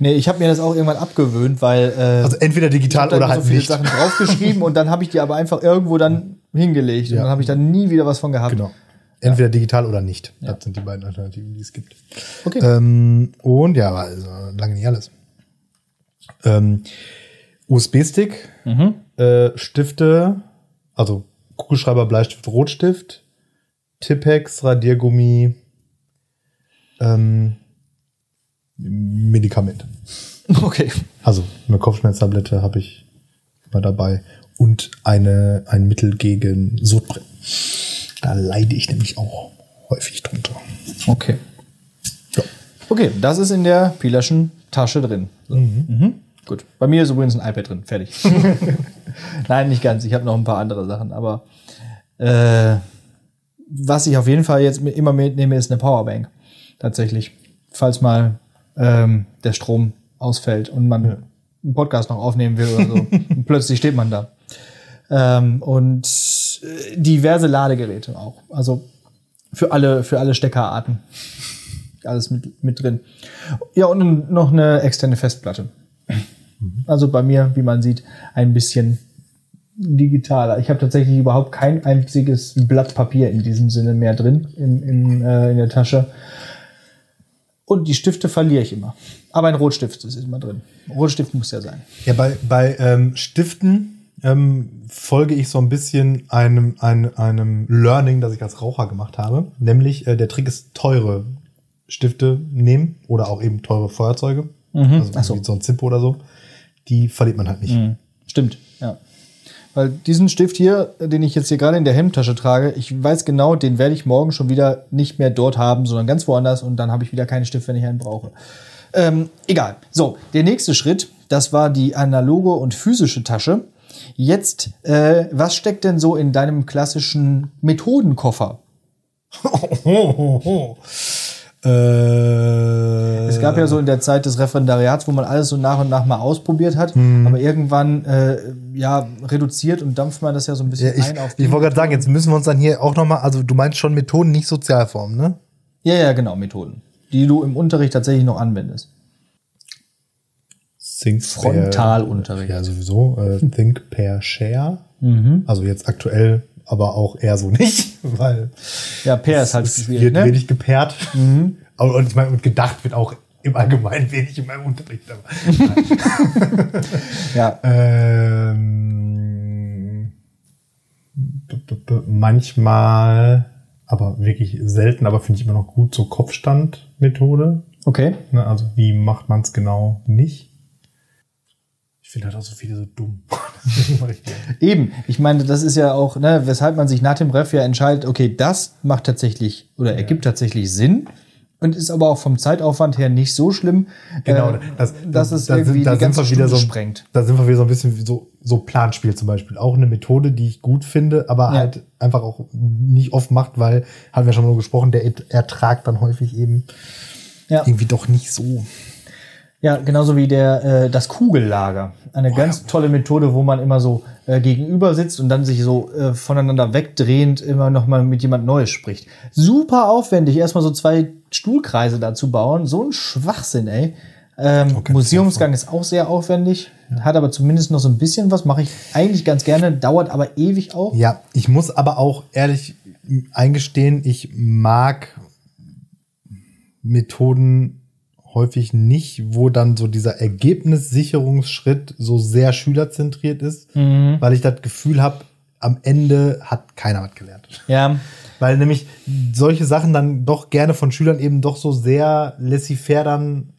Nee, ich habe mir das auch irgendwann abgewöhnt, weil äh, Also entweder digital da oder immer halt so viele nicht. Sachen draufgeschrieben und dann habe ich die aber einfach irgendwo dann hingelegt und Ja. dann habe ich dann nie wieder was von gehabt. Genau. Entweder digital oder nicht. Das sind die beiden Alternativen, die es gibt. Okay. Ähm, und ja, also lange nicht alles. Ähm, USB-Stick, Mhm. äh, Stifte, also Kugelschreiber, Bleistift, Rotstift, Tippex, Radiergummi, ähm, Medikament. Okay. Also eine Kopfschmerztablette habe ich immer dabei und eine, ein Mittel gegen Sodbrennen. Da leide ich nämlich auch häufig drunter. Okay. Ja. Okay, das ist in der Pilerschen Tasche drin. So. Mhm. Gut. Bei mir ist übrigens ein iPad drin. Fertig. Nein, nicht ganz. Ich habe noch ein paar andere Sachen. Aber äh, was ich auf jeden Fall jetzt immer mitnehme, ist eine Powerbank. Tatsächlich. Falls mal ähm, der Strom ausfällt und man einen Podcast noch aufnehmen will oder so. und plötzlich steht man da. Ähm, und äh, diverse Ladegeräte auch. Also für alle, für alle Steckerarten. Alles mit, mit drin. Ja, und noch eine externe Festplatte. Also bei mir, wie man sieht, ein bisschen digitaler. Ich habe tatsächlich überhaupt kein einziges Blatt Papier in diesem Sinne mehr drin im, im, äh, in der Tasche. Und die Stifte verliere ich immer. Aber ein Rotstift ist immer drin. Rotstift muss ja sein. Ja, bei, bei ähm, Stiften ähm, folge ich so ein bisschen einem, einem, einem Learning, das ich als Raucher gemacht habe. Nämlich, äh, der Trick ist, teure Stifte nehmen oder auch eben teure Feuerzeuge. Also Ach so. wie so ein Zippo oder so. Die verliert man halt nicht. Stimmt, ja. Weil diesen Stift hier, den ich jetzt hier gerade in der Hemdtasche trage, ich weiß genau, den werde ich morgen schon wieder nicht mehr dort haben, sondern ganz woanders und dann habe ich wieder keinen Stift, wenn ich einen brauche. Ähm, egal. So, der nächste Schritt, das war die analoge und physische Tasche. Jetzt, äh, was steckt denn so in deinem klassischen Methodenkoffer? Oh, oh, oh. Äh, Es gab ja so in der Zeit des Referendariats, wo man alles so nach und nach mal ausprobiert hat, Mhm. aber irgendwann äh, ja reduziert und dampft man das ja so ein bisschen ja, ich, ein auf ich wollte gerade sagen, jetzt müssen wir uns dann hier auch nochmal, also du meinst schon Methoden, nicht Sozialformen, ne? Ja, ja, genau, Methoden, die du im Unterricht tatsächlich noch anwendest. Think Frontalunterricht. Ja, sowieso. Äh, Think Pair Share. Mhm. Also jetzt aktuell, aber auch eher so nicht, weil Ja, Pair ist halt es schwierig, wird ne? wenig gepaart. Aber, und ich meine, und gedacht wird auch im Allgemeinen wenig in meinem Unterricht. Aber, Ja, ähm, manchmal, aber wirklich selten, aber finde ich immer noch gut, so Kopfstandmethode. okay. Ne? Also wie macht man es genau nicht? Ich finde halt auch so viele so dumm. Eben, ich meine, das ist ja auch, ne, weshalb man sich nach dem Ref ja entscheidet, okay, das macht tatsächlich oder ergibt tatsächlich Sinn und ist aber auch vom Zeitaufwand her nicht so schlimm, Genau, äh, das, dass es da sind- irgendwie da die ganze wieder Stunde so, sprengt. Da sind wir wieder so ein bisschen wie so, so Planspiel zum Beispiel. Auch eine Methode, die ich gut finde, aber Ja. halt einfach auch nicht oft macht, weil, haben wir schon mal gesprochen, der Ertrag dann häufig eben Ja. irgendwie doch nicht so. Ja, genauso wie der äh, das Kugellager. Eine ganz tolle Methode, wo man immer so äh, gegenüber sitzt und dann sich so äh, voneinander wegdrehend immer noch mal mit jemand Neues spricht. Super aufwendig, erstmal so zwei Stuhlkreise dazu bauen. So ein Schwachsinn, ey. Ähm, Okay, Museumsgang ist auch sehr aufwendig, hat aber zumindest noch so ein bisschen was, mache ich eigentlich ganz gerne, dauert aber ewig auch. Ja, ich muss aber auch ehrlich eingestehen, ich mag Methoden häufig nicht, wo dann so dieser Ergebnissicherungsschritt so sehr schülerzentriert ist, weil ich das Gefühl habe, am Ende hat keiner was gelernt. Ja, Weil nämlich solche Sachen dann doch gerne von Schülern eben doch so sehr laissez-faire dann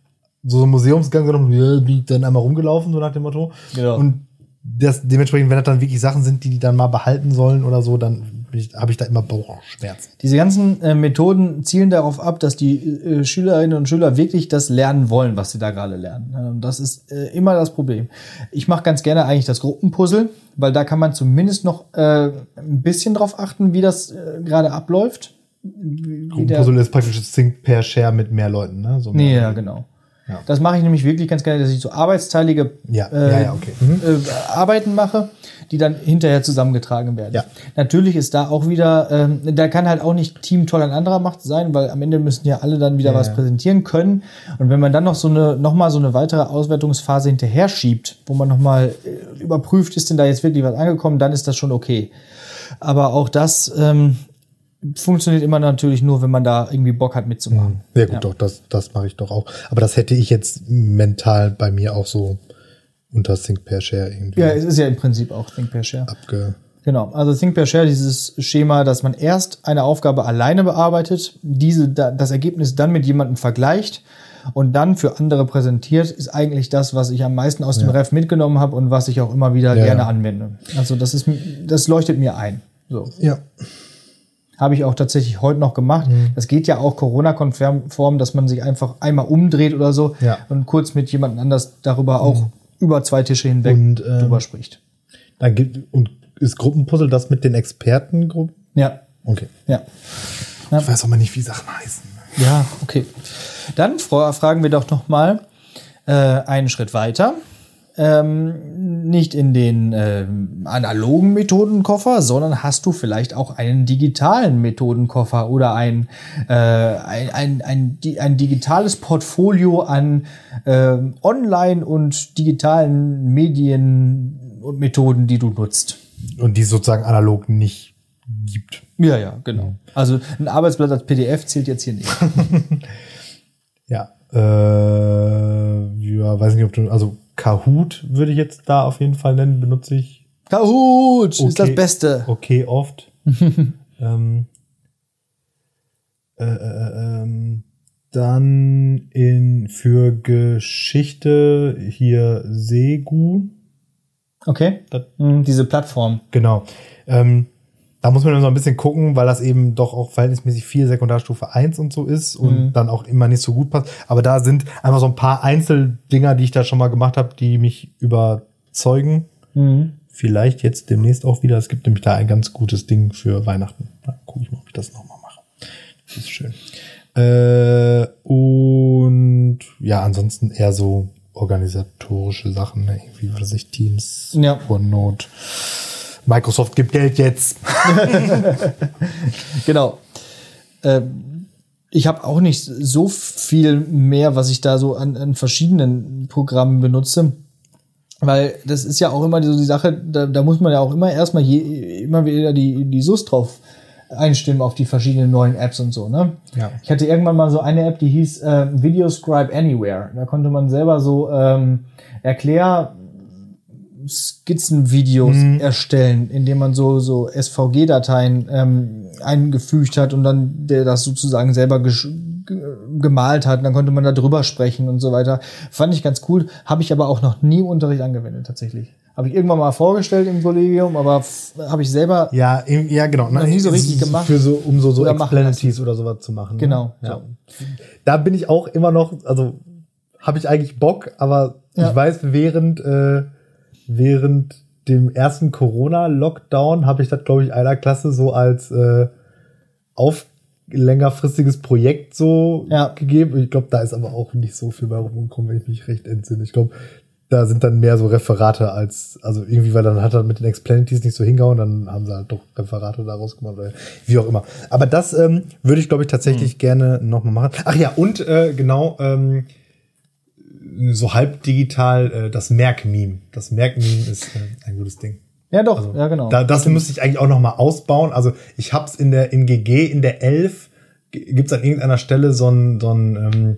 so einen Museumsgang genommen, ja, bin ich dann einmal rumgelaufen, so nach dem Motto. Genau. Und das, dementsprechend, wenn das dann wirklich Sachen sind, die die dann mal behalten sollen oder so, dann habe ich da immer Bauchschmerzen. Diese ganzen äh, Methoden zielen darauf ab, dass die äh, Schülerinnen und Schüler wirklich das lernen wollen, was sie da gerade lernen. Äh, Und das ist äh, immer das Problem. Ich mache ganz gerne eigentlich das Gruppenpuzzle, weil da kann man zumindest noch äh, ein bisschen drauf achten, wie das äh, gerade abläuft. Wie, wie der- Puzzle ist praktisch das Think per Share mit mehr Leuten, ne? So Nee, ja, genau. Ja. Das mache ich nämlich wirklich ganz gerne, dass ich so arbeitsteilige Ja, äh, ja, okay. Mhm. äh, Arbeiten mache, die dann hinterher zusammengetragen werden. Ja. Natürlich ist da auch wieder, ähm, da kann halt auch nicht Team toll an anderer Macht sein, weil am Ende müssen ja alle dann wieder was präsentieren können. Und wenn man dann noch so eine, noch mal so eine weitere Auswertungsphase hinterher schiebt, wo man noch mal äh, überprüft, ist denn da jetzt wirklich was angekommen, dann ist das schon okay. Aber auch das ähm, funktioniert immer natürlich nur, wenn man da irgendwie Bock hat mitzumachen. Ja, gut, Ja. doch, das, das mache ich doch auch. Aber das hätte ich jetzt mental bei mir auch so unter Think per Share irgendwie Ja, es ist ja im Prinzip auch Think Pair Share. abge. Genau, also Think Pair Share, dieses Schema, dass man erst eine Aufgabe alleine bearbeitet, diese, da- das Ergebnis dann mit jemandem vergleicht und dann für andere präsentiert, ist eigentlich das, was ich am meisten aus dem Ref mitgenommen habe und was ich auch immer wieder Ja, gerne ja. anwende. Also das ist, das leuchtet mir ein. So. Ja. Habe ich auch tatsächlich heute noch gemacht. Mhm. Das geht ja auch Corona-konform, dass man sich einfach einmal umdreht oder so Ja. und kurz mit jemandem anders darüber auch über zwei Tische hinweg Und, ähm, drüber spricht. Dann gibt, und ist Gruppenpuzzle das mit den Expertengruppen? Ja, Okay. ja. Ich weiß auch mal nicht, wie Sachen heißen. Ja, okay. Dann fra- fragen wir doch noch mal äh, einen Schritt weiter. Ähm, nicht in den ähm, analogen Methodenkoffer, sondern hast du vielleicht auch einen digitalen Methodenkoffer oder ein, äh, ein, ein, ein, ein digitales Portfolio an ähm, Online- und digitalen Medien und Methoden, die du nutzt. Und die sozusagen analog nicht gibt. Ja, ja, genau. Also ein Arbeitsblatt als PDF zählt jetzt hier nicht. Ja. Äh, ja, weiß nicht, ob du, also Kahoot würde ich jetzt da auf jeden Fall nennen, benutze ich Kahoot ist das Okay. Beste. okay oft. ähm, äh, äh, ähm, dann in für Geschichte hier Segu. Okay. Das- Hm, Diese Plattform. Genau. Ähm, da muss man dann so ein bisschen gucken, weil das eben doch auch verhältnismäßig viel Sekundarstufe 1 und so ist und dann auch immer nicht so gut passt. Aber da sind einfach so ein paar Einzeldinger, die ich da schon mal gemacht habe, die mich überzeugen. Vielleicht jetzt demnächst auch wieder. Es gibt nämlich da ein ganz gutes Ding für Weihnachten. Da gucke ich mal, ob ich das nochmal mache. Das ist schön. Äh, und ja, ansonsten eher so organisatorische Sachen, ne? irgendwie, was weiß ich, Teams, Ja. OneNote. Microsoft gibt Geld jetzt. Genau. Ähm, ich habe auch nicht so viel mehr, was ich da so an, an verschiedenen Programmen benutze. Weil das ist ja auch immer so die Sache, da, da muss man ja auch immer erstmal je, immer wieder die, die SUS drauf einstimmen auf die verschiedenen neuen Apps und so, ne? Ja. Ich hatte irgendwann mal so eine App, die hieß äh, Video Scribe Anywhere. Da konnte man selber so ähm, Erklär Skizzenvideos erstellen, indem man so so SVG-Dateien ähm, eingefügt hat und dann der das sozusagen selber gemalt hat. Und dann konnte man da drüber sprechen und so weiter. Fand ich ganz cool. Habe ich aber auch noch nie im Unterricht angewendet tatsächlich. Habe ich irgendwann mal vorgestellt im Kollegium, aber habe ich selber Ja, im- ja, genau. Noch nie so richtig gemacht. Für so, um so, so Oder machen Explanaties oder sowas zu machen. ne? Genau, Ja. so. Da bin ich auch immer noch, also habe ich eigentlich Bock, aber Ja. ich weiß, während, äh, während dem ersten Corona-Lockdown habe ich das, glaube ich, einer Klasse so als äh, auf längerfristiges Projekt so Ja. gegeben. Ich glaube, da ist aber auch nicht so viel bei rumgekommen, wenn ich mich recht entsinne. Ich glaube, da sind dann mehr so Referate als, also irgendwie, weil dann hat er mit den Explanaties nicht so hingehauen, dann haben sie halt doch Referate daraus gemacht oder wie auch immer. Aber das ähm, würde ich, glaube ich, tatsächlich gerne nochmal machen. Ach ja, und äh, genau, ähm, so halb digital äh, das Merk-Meme. Das Merk-Meme ist äh, ein gutes Ding. ja doch, Also, ja genau. Da, das müsste ich eigentlich auch noch mal ausbauen. Also ich hab's in der in GG in der 11 g- gibt's an irgendeiner Stelle so ein so ein ähm,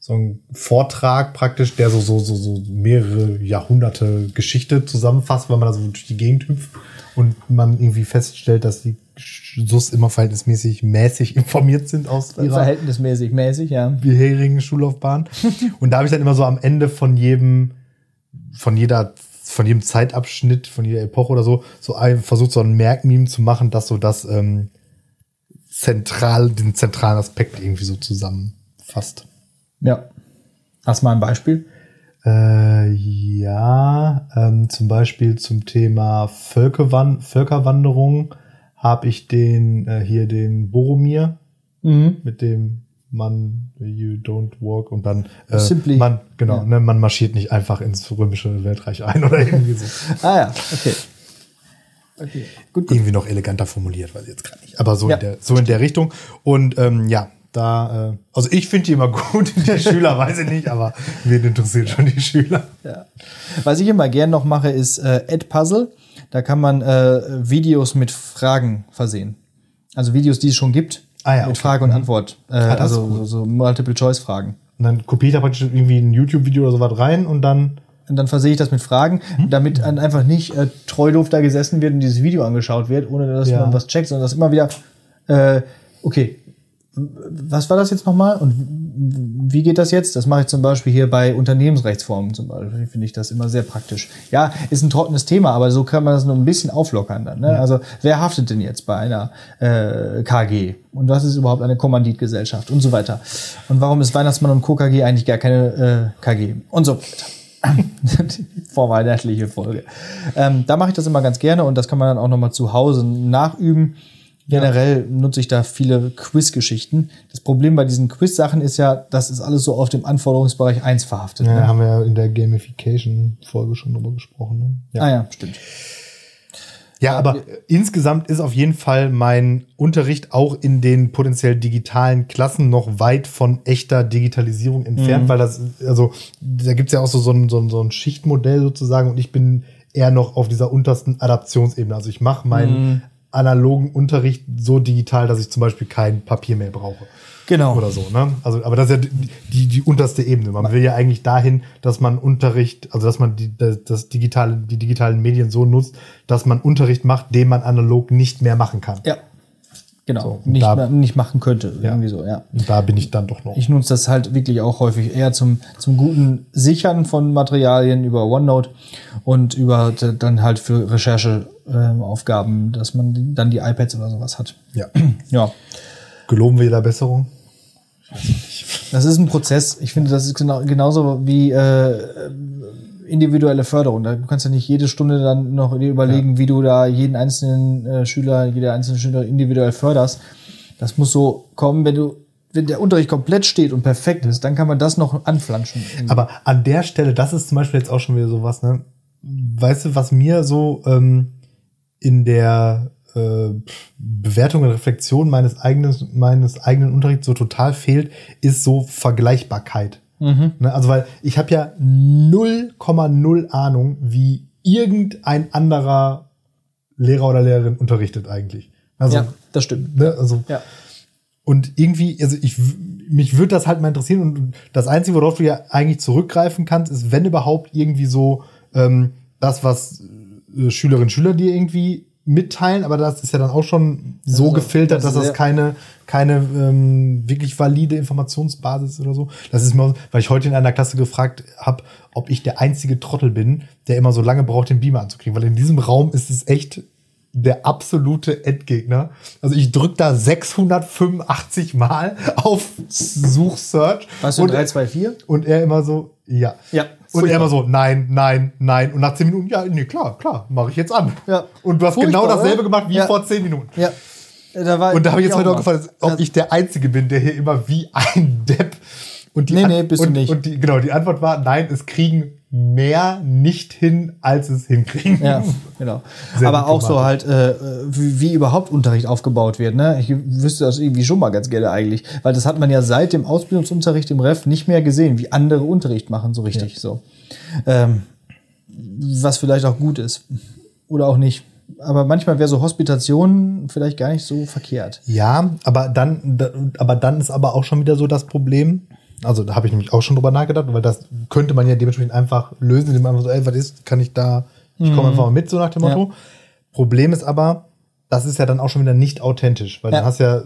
so ein Vortrag praktisch, der so so so so mehrere Jahrhunderte Geschichte zusammenfasst, weil man da so durch die Gegend hüpft und man irgendwie feststellt, dass die SUS immer verhältnismäßig mäßig informiert sind aus ihrer Verhältnismäßig, mäßig, ja. bisherigen Schullaufbahn. Und da habe ich dann immer so am Ende von jedem, von jeder, von jedem Zeitabschnitt, von jeder Epoche oder so, so ein, versucht so ein Merkmeme zu machen, dass so das ähm, zentral, den zentralen Aspekt irgendwie so zusammenfasst. Ja. Hast du mal ein Beispiel? Äh, ja, ähm, zum Beispiel zum Thema Völkerwan Völkerwanderung habe ich den äh, hier den Boromir Mhm. mit dem man you don't walk und dann äh, Simply. man genau Ja. ne, man marschiert nicht einfach ins römische Weltreich ein oder irgendwie so Ah ja, okay. Okay, gut, gut. irgendwie noch eleganter formuliert weiß ich jetzt gerade nicht aber so Ja. in der so in der Richtung und ähm, ja da äh, also ich finde die immer gut die Schüler weiß ich nicht aber wen interessiert schon die Schüler Ja. Was ich immer gern noch mache, ist äh, Ad-Puzzle. Da kann man äh, Videos mit Fragen versehen. Also Videos, die es schon gibt, Ah ja, mit okay. Frage und Antwort. Äh, ist also cool. so, so Multiple-Choice-Fragen. und dann kopiert er praktisch irgendwie ein YouTube Video oder sowas rein und dann Und dann versehe ich das mit Fragen, Hm? damit einfach nicht äh, treu doof da gesessen wird und dieses Video angeschaut wird, ohne dass Ja. man was checkt, sondern dass immer wieder, äh, okay, was war das jetzt nochmal und wie geht das jetzt? Das mache ich zum Beispiel hier bei Unternehmensrechtsformen zum Beispiel, finde ich das immer sehr praktisch. Ja, ist ein trockenes Thema, aber so kann man das nur ein bisschen auflockern dann. Ne? Also wer haftet denn jetzt bei einer äh, KG? Und was ist überhaupt eine Kommanditgesellschaft und so weiter? Und warum ist Weihnachtsmann und Co. KG eigentlich gar keine äh, KG? Und so weiter. Vorweihnachtliche Folge. Ähm, da mache ich das immer ganz gerne und das kann man dann auch nochmal zu Hause nachüben. Generell nutze ich da viele Quiz-Geschichten. Das Problem bei diesen Quiz-Sachen ist ja, das ist alles so auf dem Anforderungsbereich 1 verhaftet. ja, ne? haben wir ja in der Gamification Folge schon drüber gesprochen ne? ja. Ah ja, stimmt. Ja, aber insgesamt ist auf jeden Fall mein Unterricht auch in den potenziell digitalen Klassen noch weit von echter Digitalisierung entfernt, weil das, also da gibt's ja auch so, so, ein, so, ein, so ein Schichtmodell sozusagen und ich bin eher noch auf dieser untersten Adaptionsebene. Also ich mache meinen analogen Unterricht so digital, dass ich zum Beispiel kein Papier mehr brauche. Genau. Oder so, ne? Also, aber das ist ja die, die, unterste Ebene. Man will ja eigentlich dahin, dass man Unterricht, also dass man die, das, das digitale, die digitalen Medien so nutzt, dass man Unterricht macht, den man analog nicht mehr machen kann. Ja. Genau. So, nicht, da- nicht machen könnte. Irgendwie so, ja. Da bin ich dann doch noch. Ich nutze das halt wirklich auch häufig eher zum, zum guten Sichern von Materialien über OneNote und über dann halt für Rechercheaufgaben, dass man dann die iPads oder sowas hat. ja. Ja. Geloben wir da Besserung? Das ist ein Prozess. Ich finde, das ist genau, genauso wie äh, individuelle Förderung. Da- Du kannst ja nicht jede Stunde dann noch dir überlegen, wie du da jeden einzelnen äh, Schüler, jede einzelne Schüler individuell förderst. Das muss so kommen, wenn du wenn der Unterricht komplett steht und perfekt ist, dann kann man das noch anflanschen. Aber an der Stelle, das ist zum Beispiel jetzt auch schon wieder sowas, ne? Weißt du, was mir so ähm, in der äh, Bewertung und Reflexion meines eigenen, meines eigenen Unterrichts so total fehlt, ist so Vergleichbarkeit. Ne? Also, weil ich habe ja 0,0 Ahnung, wie irgendein anderer Lehrer oder Lehrerin unterrichtet eigentlich. Also, ja, das stimmt. ne, also Ja. und irgendwie, also ich, mich würde das halt mal interessieren und das Einzige, worauf du ja eigentlich zurückgreifen kannst, ist, wenn überhaupt irgendwie so ähm, das, was äh, Schülerinnen und Schüler dir irgendwie mitteilen, aber das ist ja dann auch schon so Also, gefiltert, das dass das keine, keine ähm, wirklich valide Informationsbasis oder so. Das ist mir, weil ich heute in einer Klasse gefragt habe, ob ich der einzige Trottel bin, der immer so lange braucht, den Beamer anzukriegen, weil in diesem Raum ist es echt der absolute Endgegner. Also ich drück da 685 Mal auf Such-Search. Du, und, 3, 2, 4? und er immer so, ja. Ja, Und furchtbar. er immer so, nein, nein, nein. Und nach 10 Minuten, ja, nee, klar, klar, mache ich jetzt an. Ja. Und du hast Furchtbar, genau dasselbe oder? gemacht wie Ja. vor 10 Minuten. Ja. Da war Und da habe ich jetzt heute auch gefragt, ob ich der Einzige bin, der hier immer wie ein Depp. Und die Nee, nee, bist du und, nicht. Und die, genau, die Antwort war, nein, es kriegen mehr nicht hin, als es hinkriegen. Ja, genau. Sehr Aber auch so halt, äh, wie, wie überhaupt Unterricht aufgebaut wird. Ne? Ich wüsste das irgendwie schon mal ganz gerne eigentlich. Weil das hat man ja seit dem Ausbildungsunterricht im Ref nicht mehr gesehen, wie andere Unterricht machen, so richtig so. Ähm, was vielleicht auch gut ist. Oder auch nicht. Aber manchmal wäre so Hospitation vielleicht gar nicht so verkehrt. Ja, aber dann, da- aber dann ist aber auch schon wieder so das Problem. Also da habe ich nämlich auch schon drüber nachgedacht, weil das könnte man ja dementsprechend einfach lösen, indem man einfach so, ey, was ist, kann ich da, ich komme einfach mal mit, so nach dem Mhm. Ja. Motto. Problem ist aber, das ist ja dann auch schon wieder nicht authentisch, weil Ja. du hast ja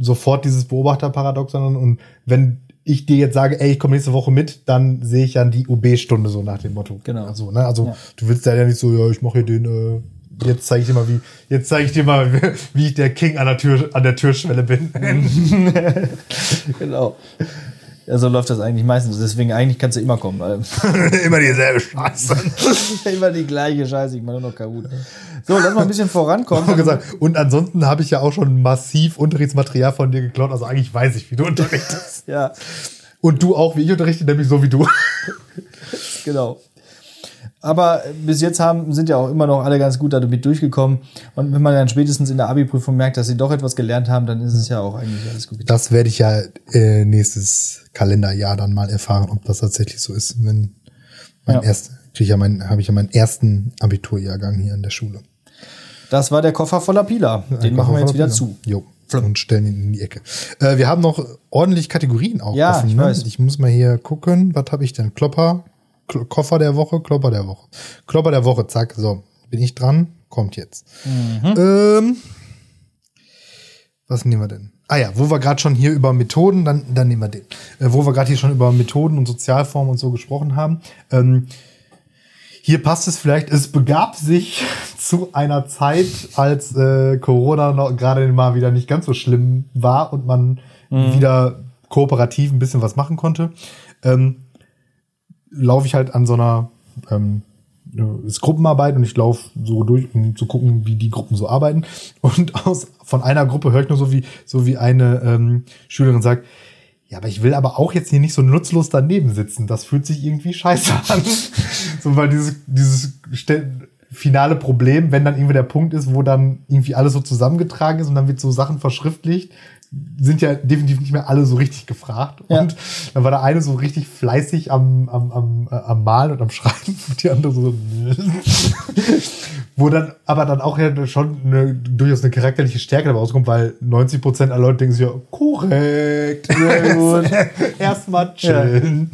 sofort dieses Beobachterparadoxon und wenn ich dir jetzt sage, ey, ich komme nächste Woche mit, dann sehe ich ja die UB-Stunde so nach dem Motto. Genau. Also, ne? also Ja. du willst ja nicht so, ja, ich mache hier den, äh, jetzt zeige ich dir mal, wie, jetzt zeige ich dir mal, wie ich der King an der Tür, an der Türschwelle bin. Genau. Ja, so läuft das eigentlich meistens. Deswegen eigentlich kannst du immer kommen. Immer dieselbe Scheiße. immer die gleiche Scheiße. Ich mache nur noch Kabut. So, lass mal ein bisschen vorankommen. Gesagt. Und ansonsten habe ich ja auch schon massiv Unterrichtsmaterial von dir geklaut. Also eigentlich weiß ich, wie du unterrichtest. Ja, Und du auch, wie ich unterrichte, nämlich so wie du. genau. Aber bis jetzt haben, sind ja auch immer noch alle ganz gut damit durchgekommen. Und wenn man dann spätestens in der Abi-Prüfung merkt, dass sie doch etwas gelernt haben, dann ist es ja auch eigentlich alles gut. Das werde ich ja äh, nächstes Kalenderjahr dann mal erfahren, ob das tatsächlich so ist. Wenn mein Ja. erst, krieg ich ja mein, habe ich ja meinen ersten Abiturjahrgang hier in der Schule. Das war der Koffer voller Pila. Den machen wir jetzt wieder zu. Jo. Und stellen ihn in die Ecke. Äh, wir haben noch ordentlich Kategorien auch Ja, offen. ich ne? weiß. ich muss mal hier gucken. Was habe ich denn? Klopper, Kl Koffer der Woche, Klopper der Woche. Klopper der Woche, zack. So, bin ich dran? Kommt jetzt. Mhm. Ähm, was nehmen wir denn? Ah ja, wo wir gerade schon hier über Methoden, dann, dann nehmen wir den. Äh, wo wir gerade hier schon über Methoden und Sozialformen und so gesprochen haben. Ähm, hier passt es vielleicht, es begab sich zu einer Zeit, als äh, Corona noch gerade mal wieder nicht ganz so schlimm war und man wieder kooperativ ein bisschen was machen konnte. Ähm, laufe ich halt an so einer ähm, äh, ist Gruppenarbeit und ich laufe so durch, um zu gucken, wie die Gruppen so arbeiten. Und aus, von einer Gruppe höre ich nur so wie, so wie eine ähm, Schülerin sagt, ja, aber ich will aber auch jetzt hier nicht so nutzlos daneben sitzen. Das fühlt sich irgendwie scheiße an. so, weil dieses, dieses finale Problem, wenn dann irgendwie der Punkt ist, wo dann irgendwie alles so zusammengetragen ist und dann wird so Sachen verschriftlicht, sind ja definitiv nicht mehr alle so richtig gefragt. Ja. Und dann war der eine so richtig fleißig am, am, am, äh, am Malen und am Schreiben und die andere so. Wo dann aber dann auch ja schon eine, durchaus eine charakterliche Stärke dabei rauskommt, weil 90% aller Leute denken sich ja, korrekt, sehr gut. Erstmal chillen.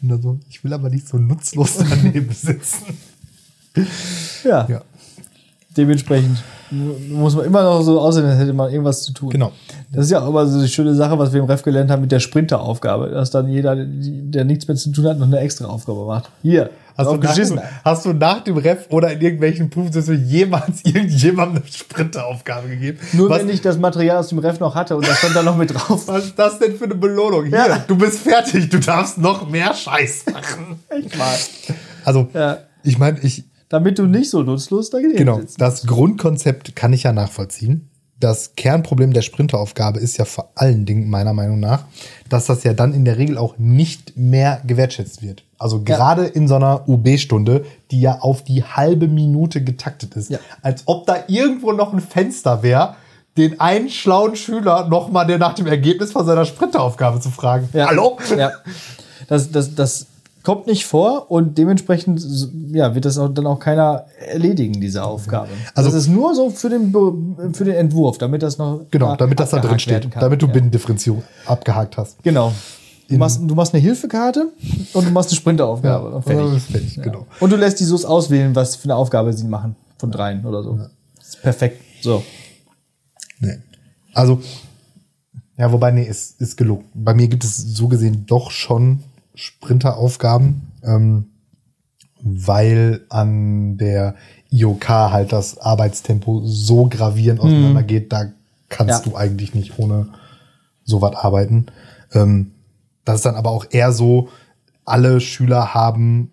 Und dann so, ich will aber nicht so nutzlos daneben sitzen. Ja. Ja, Dementsprechend muss man immer noch so aussehen, als hätte man irgendwas zu tun. genau. Das ist ja auch immer so eine schöne Sache, was wir im Ref gelernt haben mit der Sprinteraufgabe, dass dann jeder, der nichts mehr zu tun hat, noch eine extra Aufgabe macht. Hier, Hast du, nach dem, hast du nach dem Ref oder in irgendwelchen Prüfungen jemals irgendjemandem eine Sprinteraufgabe gegeben? Nur was, wenn ich das Material aus dem Ref noch hatte und da stand da noch mit drauf. was ist das denn für eine Belohnung? Hier, Ja. du bist fertig, du darfst noch mehr Scheiß machen. Echt mal. Also, Ja. ich meine, ich, Damit du nicht so nutzlos da genau, sitzt. das Grundkonzept kann ich ja nachvollziehen. Das Kernproblem der Sprinteraufgabe ist ja vor allen Dingen meiner Meinung nach, dass das ja dann in der Regel auch nicht mehr gewertschätzt wird. Also gerade in so einer UB-Stunde, die ja auf die halbe Minute getaktet ist. Ja. Als ob da irgendwo noch ein Fenster wäre, den einen schlauen Schüler noch mal der nach dem Ergebnis von seiner Sprinteraufgabe zu fragen. Ja. Hallo? Ja. Das, das, das kommt nicht vor und dementsprechend ja, wird das auch dann auch keiner erledigen, diese Aufgabe. Also- Also das ist nur so für den, für den Entwurf, damit das noch Genau, damit das da drin steht. Damit du ja. Binnendifferenzierung abgehakt hast. Genau. Du machst, du machst eine Hilfekarte und du machst eine Sprinteraufgabe. und fertig. Ja, ist fertig, Ja. genau. Und du lässt die SUS auswählen, was für eine Aufgabe sie machen. Von dreien oder so. Das ist perfekt. So. Nee. Also, ja, wobei, nee, ist, ist gelogen. Bei mir gibt es so gesehen doch schon Sprinteraufgaben, ähm, weil an der IOK halt das Arbeitstempo so gravierend auseinandergeht, da kannst Ja. du eigentlich nicht ohne sowas arbeiten. Ähm, das ist dann aber auch eher so, alle Schüler haben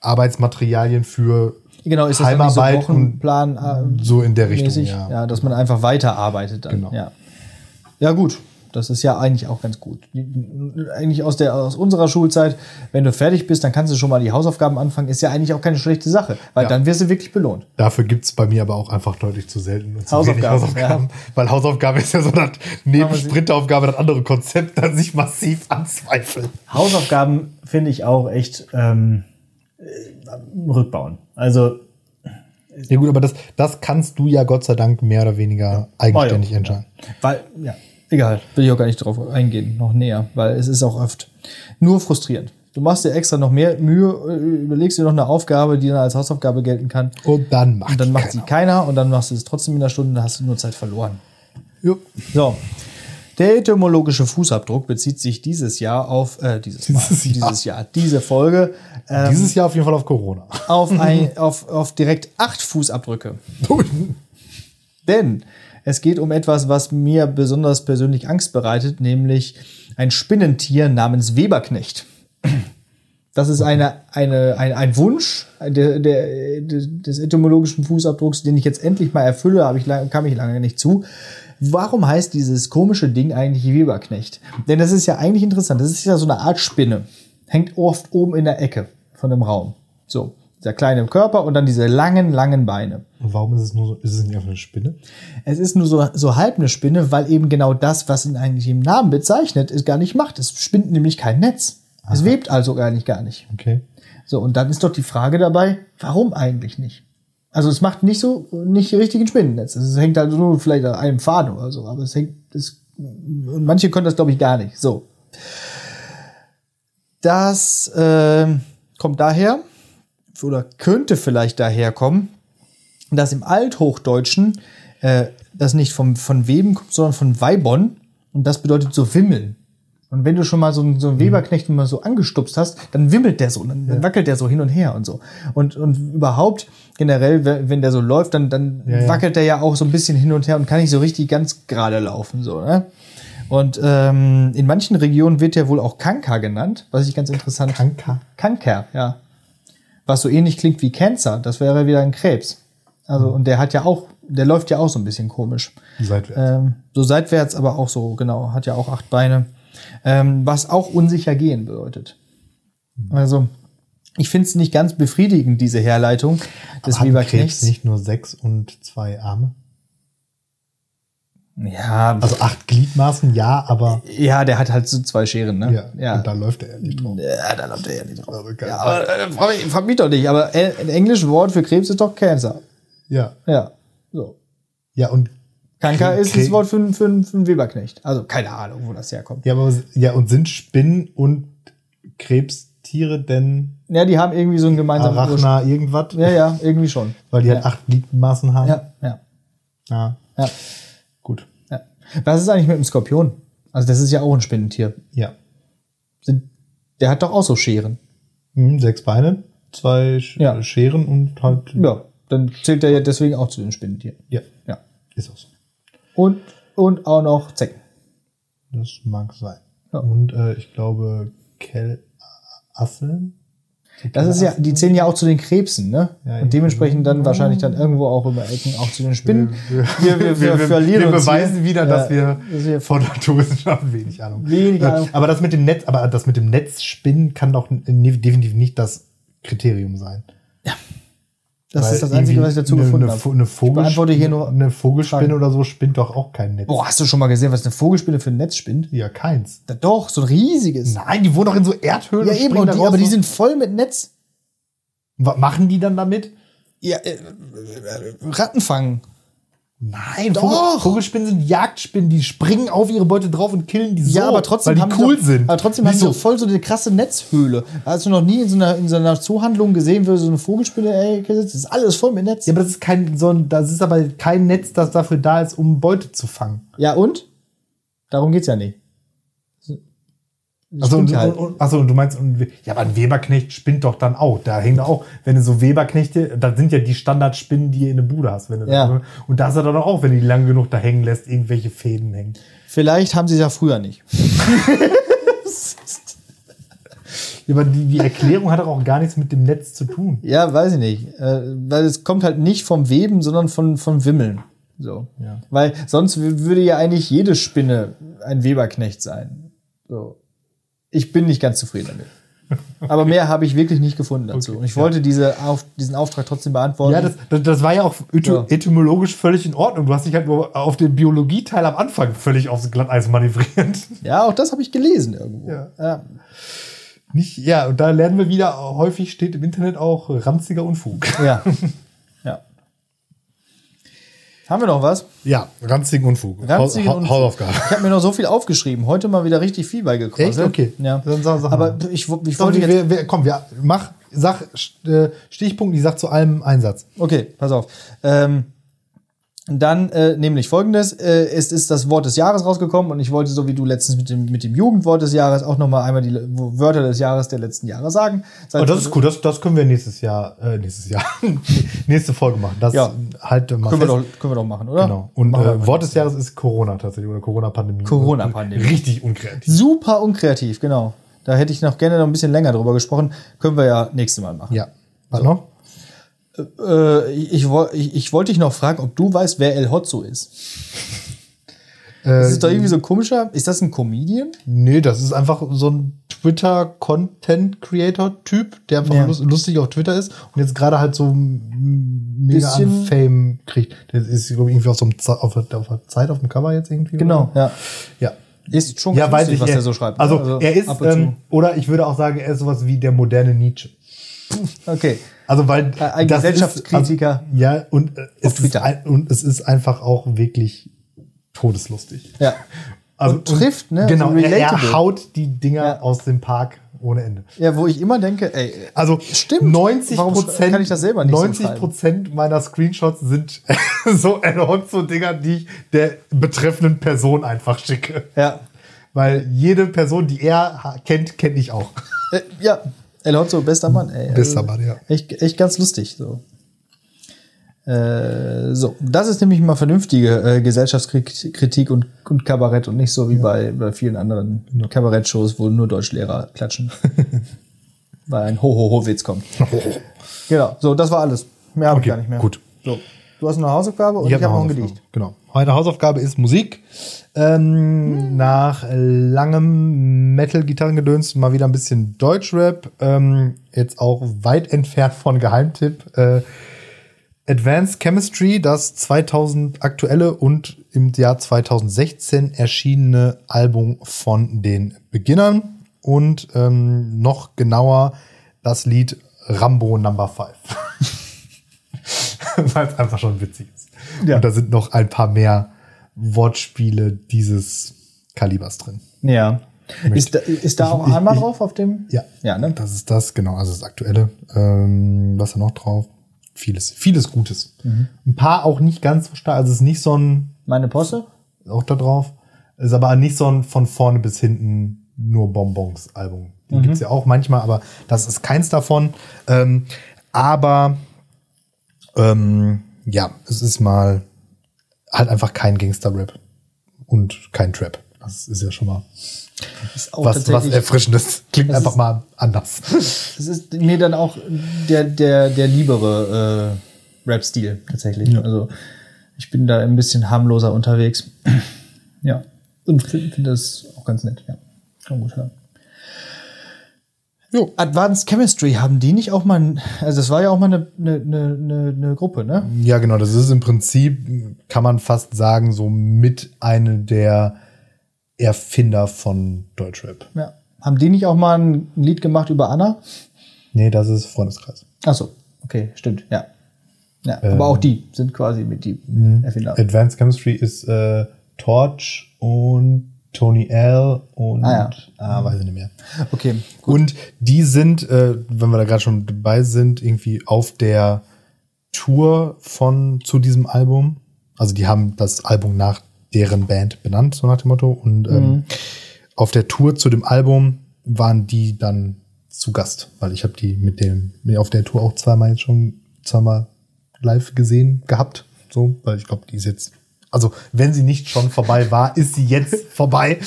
Arbeitsmaterialien für Genau, ist das so Heimarbeit und Wochenplan äh, so in der Richtung, mäßig? ja. Ja. dass man einfach weiterarbeitet dann. Genau. Ja. ja, gut. Das ist ja eigentlich auch ganz gut. Eigentlich aus, der, aus unserer Schulzeit, wenn du fertig bist, dann kannst du schon mal die Hausaufgaben anfangen. Ist ja eigentlich auch keine schlechte Sache, weil Ja. dann wirst du wirklich belohnt. Dafür gibt's bei mir aber auch einfach deutlich zu selten und zu Hausaufgaben, Hausaufgaben. Weil Hausaufgabe ist ja so das neben Aber sie- Sprinteraufgabe das andere Konzept, das sich massiv anzweifelt. Hausaufgaben finde ich auch echt ähm, äh, rückbauen. Also Ja gut, aber das, das kannst du ja Gott sei Dank mehr oder weniger eigenständig Oh ja. entscheiden. Weil, ja, egal, will ich auch gar nicht drauf eingehen, noch näher, weil es ist auch oft nur frustrierend. Du machst dir extra noch mehr Mühe, äh, überlegst dir noch eine Aufgabe, die dann als Hausaufgabe gelten kann. Und dann macht Und dann macht sie keiner und dann machst du es trotzdem in einer Stunde, dann hast du nur Zeit verloren. Jo. So. Der etymologische Fußabdruck bezieht sich dieses Jahr auf, äh, dieses, Mal, Dieses Jahr. dieses Jahr, diese Folge, ähm, Dieses Jahr auf jeden Fall auf Corona. auf, ein, auf, auf direkt acht Fußabdrücke. Denn es geht um etwas, was mir besonders persönlich Angst bereitet, nämlich ein Spinnentier namens Weberknecht. Das ist eine, eine, ein, ein Wunsch der, der, des etymologischen Fußabdrucks, den ich jetzt endlich mal erfülle, aber ich kam ich lange nicht zu. Warum heißt dieses komische Ding eigentlich Weberknecht? Denn das ist ja eigentlich interessant. Das ist ja so eine Art Spinne. Hängt oft oben in der Ecke von dem Raum. So, dieser kleine Körper und dann diese langen, langen Beine. Und warum ist es nur so, ist es nicht einfach eine Spinne? Es ist nur so, so halb eine Spinne, weil eben genau das, was ihn eigentlich im Namen bezeichnet, es gar nicht macht. Es spinnt nämlich kein Netz. Es webt also gar nicht, gar nicht. Okay. So, und dann ist doch die Frage dabei, warum eigentlich nicht? Also es macht nicht so, nicht die richtigen Spinnennetz. Es hängt halt nur vielleicht an einem Faden oder so, aber es hängt, es, und manche können das glaube ich gar nicht. So. Das ähm, kommt daher, oder könnte vielleicht daher kommen, dass im Althochdeutschen äh, das nicht vom, von Weben kommt, sondern von Weibon. Und das bedeutet so wimmeln. Und wenn du schon mal so einen, so einen Weberknecht mal so angestupst hast, dann wimmelt der so, dann, dann wackelt der so hin und her und so. Und, und überhaupt generell, wenn wenn der so läuft, dann, dann Ja, ja. wackelt der ja auch so ein bisschen hin und her und kann nicht so richtig ganz gerade laufen. So, ne? Und ähm, in manchen Regionen wird der wohl auch Kanker genannt, was ich ganz interessant Kanker. Kanker, ja. Was so ähnlich klingt wie Cancer, das wäre wieder ein Krebs. Also, und der hat ja auch, der läuft ja auch so ein bisschen komisch. Seitwärts. Ähm, so seitwärts, aber auch so, genau, hat ja auch acht Beine. Ähm, was auch unsicher gehen bedeutet. Also, ich finde es nicht ganz befriedigend, diese Herleitung des ein Krebs Weberknechts. nicht nur sechs und zwei Arme? Ja, Also acht Gliedmaßen, ja, aber ja, der hat halt so zwei Scheren, ne? ja, ja. und da läuft er nicht drauf. ja da läuft er ja nicht drauf. Also Ja, aber äh, frag, mich, frag mich doch nicht, aber ein englisches Wort für Krebs ist doch Cancer. Ja. Ja, so. Ja, und Kanker Kre- ist das Wort für, für, für einen Weberknecht. Also keine Ahnung, wo das herkommt. ja, aber ja, und sind Spinnen und Krebstiere denn Ja, die haben irgendwie so einen gemeinsamen Arachna irgendwas? Ja, ja, irgendwie schon. Weil die halt ja. acht Gliedmaßen haben? Ja, ja, ja. ja, ja. Was ist eigentlich mit dem Skorpion? Also das ist ja auch ein Spinnentier. Ja. Sind, der hat doch auch so Scheren. Hm, sechs Beine, zwei Sch Ja. Scheren und halt. Ja, dann zählt er ja deswegen auch zu den Spinnentieren. Ja, Ja. ist auch so. Und, und auch noch Zecken. Das mag sein. Ja. Und äh, ich glaube, Kellasseln. Das ist ja, die zählen ja auch zu den Krebsen, ne? Ja, und dementsprechend dann wahrscheinlich dann irgendwo auch über Ecken auch zu den Spinnen. Wir, Wir, wir, wir, verlieren wir beweisen wieder, Ja, dass wir wir von Naturwissenschaften wenig Ahnung Wenig Ahnung. Aber das mit dem Netz, aber das mit dem Netzspinnen kann doch definitiv nicht das Kriterium sein. Das Weil ist das Einzige, was ich dazu eine, gefunden eine, habe. Eine, Vogel, beantworte hier nur eine Vogelspinne oder so spinnt doch auch kein Netz. Boah, hast du schon mal gesehen, was eine Vogelspinne für ein Netz spinnt? Ja, keins. Da doch, so ein riesiges. Nein, die wohnen doch in so Erdhöhlen. ja, und eben, die, aber die sind voll mit Netz. Was machen die dann damit? Ja, äh, Ratten fangen. Nein, Doch. Vogel, Vogelspinnen sind Jagdspinnen, die springen auf ihre Beute drauf und killen die so, ja, aber trotzdem weil die haben cool doch, sind. Aber trotzdem Nicht haben sie voll so eine krasse Netzhöhle. Hast du noch nie in so einer, in so einer Zoohandlung gesehen, wo so eine Vogelspinne ey, sitzt? Das ist alles voll mit Netz. Ja, aber das ist kein so ein, das ist aber kein Netz, das dafür da ist, um Beute zu fangen. Ja, und? Darum geht's ja nicht. Also und, halt. und, und du meinst, und, ja, aber ein Weberknecht spinnt doch dann auch. Da hängt auch, wenn du so Weberknechte, das sind ja die Standardspinnen, die du in der Bude hast. Wenn du Ja. da, und da ist er dann auch, wenn du die lang genug da hängen lässt, irgendwelche Fäden hängen. Vielleicht haben sie es ja früher nicht. Ja, aber die, die Erklärung hat doch auch gar nichts mit dem Netz zu tun. Ja, weiß ich nicht. Äh, weil es kommt halt nicht vom Weben, sondern von, vom Wimmeln. So. Ja. Weil sonst würde ja eigentlich jede Spinne ein Weberknecht sein. So. Ich bin nicht ganz zufrieden damit. Aber mehr habe ich wirklich nicht gefunden dazu. Okay, Und ich ja. wollte diese auf, diesen Auftrag trotzdem beantworten. Ja, das, das, das war ja auch Ja. etymologisch völlig in Ordnung. Du hast dich halt nur auf den Biologieteil am Anfang völlig aufs Glatteis manövriert. ja, auch das habe ich gelesen irgendwo. Ja. Ja. Nicht, ja, und da lernen wir wieder, häufig steht im Internet auch ranziger Unfug. Ja. Haben wir noch was? Ja, ranzigen Unfug. Ranzigen Haus- Unfug. Hausaufgabe. Ich habe mir noch so viel aufgeschrieben. Heute mal wieder richtig viel beigekommen. Echt? Okay. Ja. Dann sag- sag Aber ich, ich wollte wir, jetzt. wir, wir, komm, wir, mach, sag, äh, Stichpunkt, ich sag zu allem Einsatz. Okay, pass auf. Ähm, dann äh, nämlich folgendes: äh, Es ist das Wort des Jahres rausgekommen und ich wollte, so wie du letztens mit dem, mit dem Jugendwort des Jahres, auch nochmal einmal die Wörter des Jahres der letzten Jahre sagen. Seit- Oh, das ist cool, das, das können wir nächstes Jahr, äh, nächstes Jahr, nächste Folge machen. Das Ja. halt mal Können wir, doch, können wir doch machen, oder? Genau. Und äh. Wort des Jahres ist Corona tatsächlich oder Corona-Pandemie. Corona-Pandemie. Richtig unkreativ. Super unkreativ, genau. Da hätte ich noch gerne noch ein bisschen länger drüber gesprochen. Können wir ja nächstes Mal machen. Ja. Was noch? Äh, ich, ich, ich, wollte dich noch fragen, ob du weißt, wer El Hotzo ist. Äh, Das ist doch irgendwie so ein komischer. Ist das ein Comedian? nee, das ist einfach so ein Twitter-Content-Creator-Typ, der einfach Ja. lust- lustig auf Twitter ist und jetzt gerade halt so mega an Fame kriegt. Der ist glaub ich, irgendwie auf so einem auf, der- auf der Zeit auf dem Cover jetzt irgendwie. Genau, oder? ja. Ja. Ist schon Ja, lustig, ich, was er, der so schreibt. ne? Also, er ist, ähm, oder ich würde auch sagen, er ist sowas wie der moderne Nietzsche. okay. Also weil Äh, ein das Gesellschaftskritiker. Ist, also, ja und äh, es ist ein, und es ist einfach auch wirklich todeslustig. Ja. Also Und trifft, ne? Genau, Also er, er haut die Dinger Ja. aus dem Park ohne Ende. Ja, wo ich immer denke, ey, Also Stimmt. 90 Warum Prozent, kann ich das selber nicht so 90 Prozent meiner Screenshots sind so so Dinger, die ich der betreffenden Person einfach schicke. ja. Weil jede Person, die er kennt, kenne ich auch. Äh, ja, El Hotzo, bester Mann, ey. Also Bester Mann, ja. Echt, echt ganz lustig, so. Äh, so, das ist nämlich mal vernünftige äh, Gesellschaftskritik und, und Kabarett und nicht so wie bei, bei vielen anderen Kabarettshows, wo nur Deutschlehrer klatschen. Weil ein Ho-Ho-Ho-Witz kommt. Genau, so, das war alles. Mehr habe Okay, ich gar nicht mehr. gut. So, du hast eine Hausaufgabe und ich, hab habe noch ein Gedicht. Genau. Meine Hausaufgabe ist Musik. Ähm, Nach langem Metal-Gitarrengedöns mal wieder ein bisschen Deutschrap. Ähm, jetzt auch weit entfernt von Geheimtipp. Äh, Advanced Chemistry, das 2000 aktuelle und im Jahr 2016 erschienene Album von den Beginnern. Und ähm, noch genauer das Lied Rambo Number 5. Weil es einfach schon witzig ist. Ja. Und da sind noch ein paar mehr Wortspiele dieses Kalibers drin. Ja. Ist da, ist da auch ich- einmal ich- drauf auf dem? Ja. Ja, ne? Das ist das, genau, also das aktuelle. Ähm, was da noch drauf? Vieles, vieles Gutes. Mhm. Ein paar auch nicht ganz so stark. Also es ist nicht so ein, Meine Posse? auch da drauf, ist aber nicht so ein von vorne bis hinten nur Bonbons Album. Die Mhm. gibt's ja auch manchmal, aber das ist keins davon. Ähm, aber ähm, ja, es ist mal halt einfach kein Gangster-Rap und kein Trap. Das ist ja schon mal was, was Erfrischendes. Klingt einfach ist- mal anders. Das ist mir dann auch der, der, der liebere äh, Rap-Stil tatsächlich. Ja. Also ich bin da ein bisschen harmloser unterwegs. ja. Und finde find das auch ganz nett, ja. Kann gut hören. Jo. Advanced Chemistry, haben die nicht auch mal, ein- also das war ja auch mal eine, eine, eine, eine Gruppe, ne? Ja, genau. Das ist im Prinzip, kann man fast sagen, so mit eine der Erfinder von Deutschrap. Ja. Haben die nicht auch mal ein Lied gemacht über Anna? Nee, das ist Freundeskreis. Ach so, okay, stimmt, ja. Ja, Ähm. aber auch die sind quasi mit die Erfinder. Advanced Chemistry ist äh, Torch und Tony L und Ah, ja. ah, weiß ich nicht mehr. Okay, Und die sind, äh, wenn wir da gerade schon dabei sind, irgendwie auf der Tour von zu diesem Album. Also die haben das Album nach deren Band benannt, so nach dem Motto. Und ähm, auf der Tour zu dem Album waren die dann zu Gast, weil ich habe die mit dem mit auf der Tour auch zweimal jetzt schon zweimal live gesehen gehabt, so, weil ich glaube, die ist jetzt also wenn sie nicht schon vorbei war, ist sie jetzt vorbei.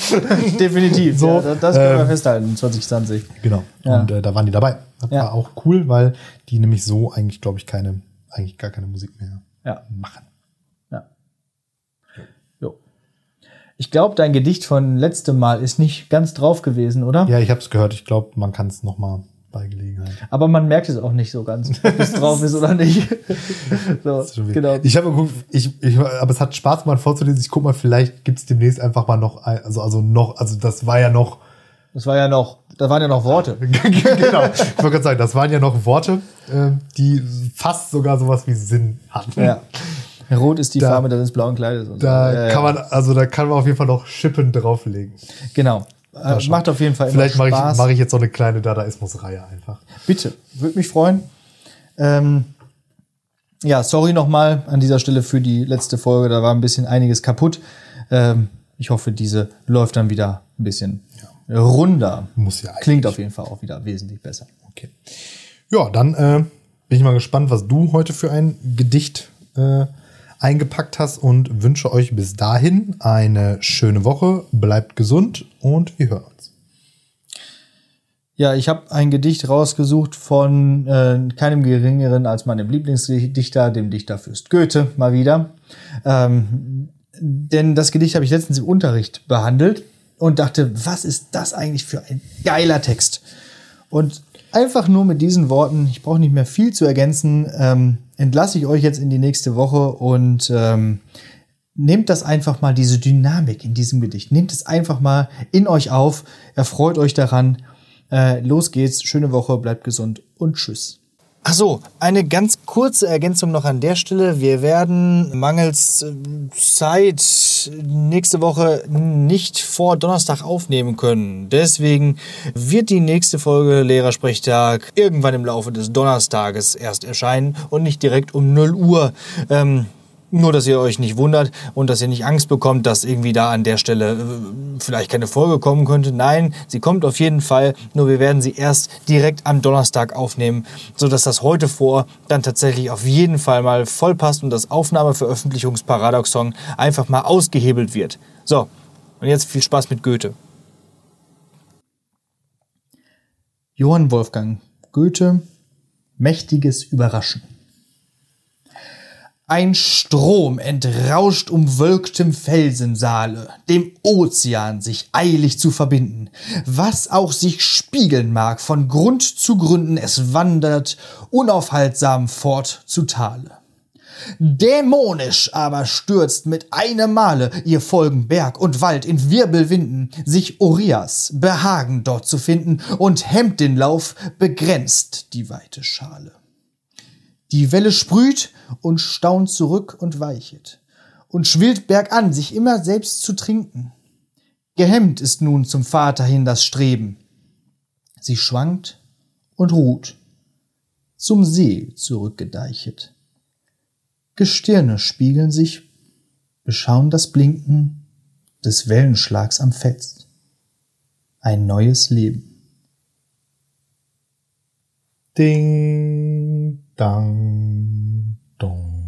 definitiv. So, ja, das können wir ähm, festhalten, 2020. Genau. Ja. Und äh, da waren die dabei. Das Ja. war auch cool, weil die nämlich so eigentlich, glaube ich, keine, eigentlich gar keine Musik mehr Ja. machen. Ja. Jo. Ich glaube, dein Gedicht von letztem Mal ist nicht ganz drauf gewesen, oder? Ja, ich habe es gehört. Ich glaube, man kann es noch mal bei Gelegenheit. Aber man merkt es auch nicht so ganz, ob es drauf ist oder nicht. so, genau. Ich habe geguckt, ich, ich, aber es hat Spaß mal vorzulesen. Ich guck mal, vielleicht gibt's demnächst einfach mal noch, ein, also also noch, also das war ja noch, Das war ja noch, da waren ja noch Worte. genau. Ich wollte gerade sagen, das waren ja noch Worte, äh, die fast sogar sowas wie Sinn hatten. Ja. Rot ist die Da- Farbe deines blauen Kleides. Und Da ja. kann man, also da kann man auf jeden Fall noch Schippen drauflegen. Genau. Äh, macht auf jeden Fall immer Vielleicht mache ich, mach ich jetzt so eine kleine Dadaismus-Reihe einfach. Bitte, würde mich freuen. Ähm, ja, sorry nochmal an dieser Stelle für die letzte Folge. Da war ein bisschen einiges kaputt. Ähm, ich hoffe, diese läuft dann wieder ein bisschen runder. Muss ja eigentlich. Klingt auf jeden Fall auch wieder wesentlich besser. Okay. Ja, dann äh, bin ich mal gespannt, was du heute für ein Gedicht äh, eingepackt hast und wünsche euch bis dahin eine schöne Woche. Bleibt gesund und wir hören uns. Ja, ich habe ein Gedicht rausgesucht von äh, keinem geringeren als meinem Lieblingsdichter, dem Dichter Fürst Goethe, mal wieder. Ähm, denn das Gedicht habe ich letztens im Unterricht behandelt und dachte, was ist das eigentlich für ein geiler Text? Und einfach nur mit diesen Worten, ich brauche nicht mehr viel zu ergänzen, ähm, entlasse ich euch jetzt in die nächste Woche und ähm, nehmt das einfach mal, diese Dynamik in diesem Gedicht, nehmt es einfach mal in euch auf, erfreut euch daran. Äh, los geht's, schöne Woche, bleibt gesund und tschüss. Ach so, eine ganz kurze Ergänzung noch an der Stelle. Wir werden mangels äh, Zeit nächste Woche nicht vor Donnerstag aufnehmen können. Deswegen wird die nächste Folge Lehrersprechtag irgendwann im Laufe des Donnerstages erst erscheinen und nicht direkt um 0 Uhr. Ähm, nur, dass ihr euch nicht wundert und dass ihr nicht Angst bekommt, dass irgendwie da an der Stelle äh, vielleicht keine Folge kommen könnte. Nein, sie kommt auf jeden Fall. Nur wir werden sie erst direkt am Donnerstag aufnehmen, sodass das heute vor dann tatsächlich auf jeden Fall mal voll passt und das Aufnahmeveröffentlichungsparadoxon einfach mal ausgehebelt wird. So, und jetzt viel Spaß mit Goethe. Johann Wolfgang Goethe, mächtiges Überraschen. Ein Strom entrauscht umwölktem Felsensaale, dem Ozean sich eilig zu verbinden. Was auch sich spiegeln mag, von Grund zu Gründen, es wandert unaufhaltsam fort zu Tale. Dämonisch aber stürzt mit einem Male ihr Folgen Berg und Wald in Wirbelwinden, sich Urias Behagen dort zu finden und hemmt den Lauf, begrenzt die weite Schale. Die Welle sprüht und staunt zurück und weichet und schwillt bergan, sich immer selbst zu trinken. Gehemmt ist nun zum Vater hin das Streben. Sie schwankt und ruht, zum See zurückgedeichet. Gestirne spiegeln sich, beschauen das Blinken des Wellenschlags am Fels. Ein neues Leben. Ding, 当咚。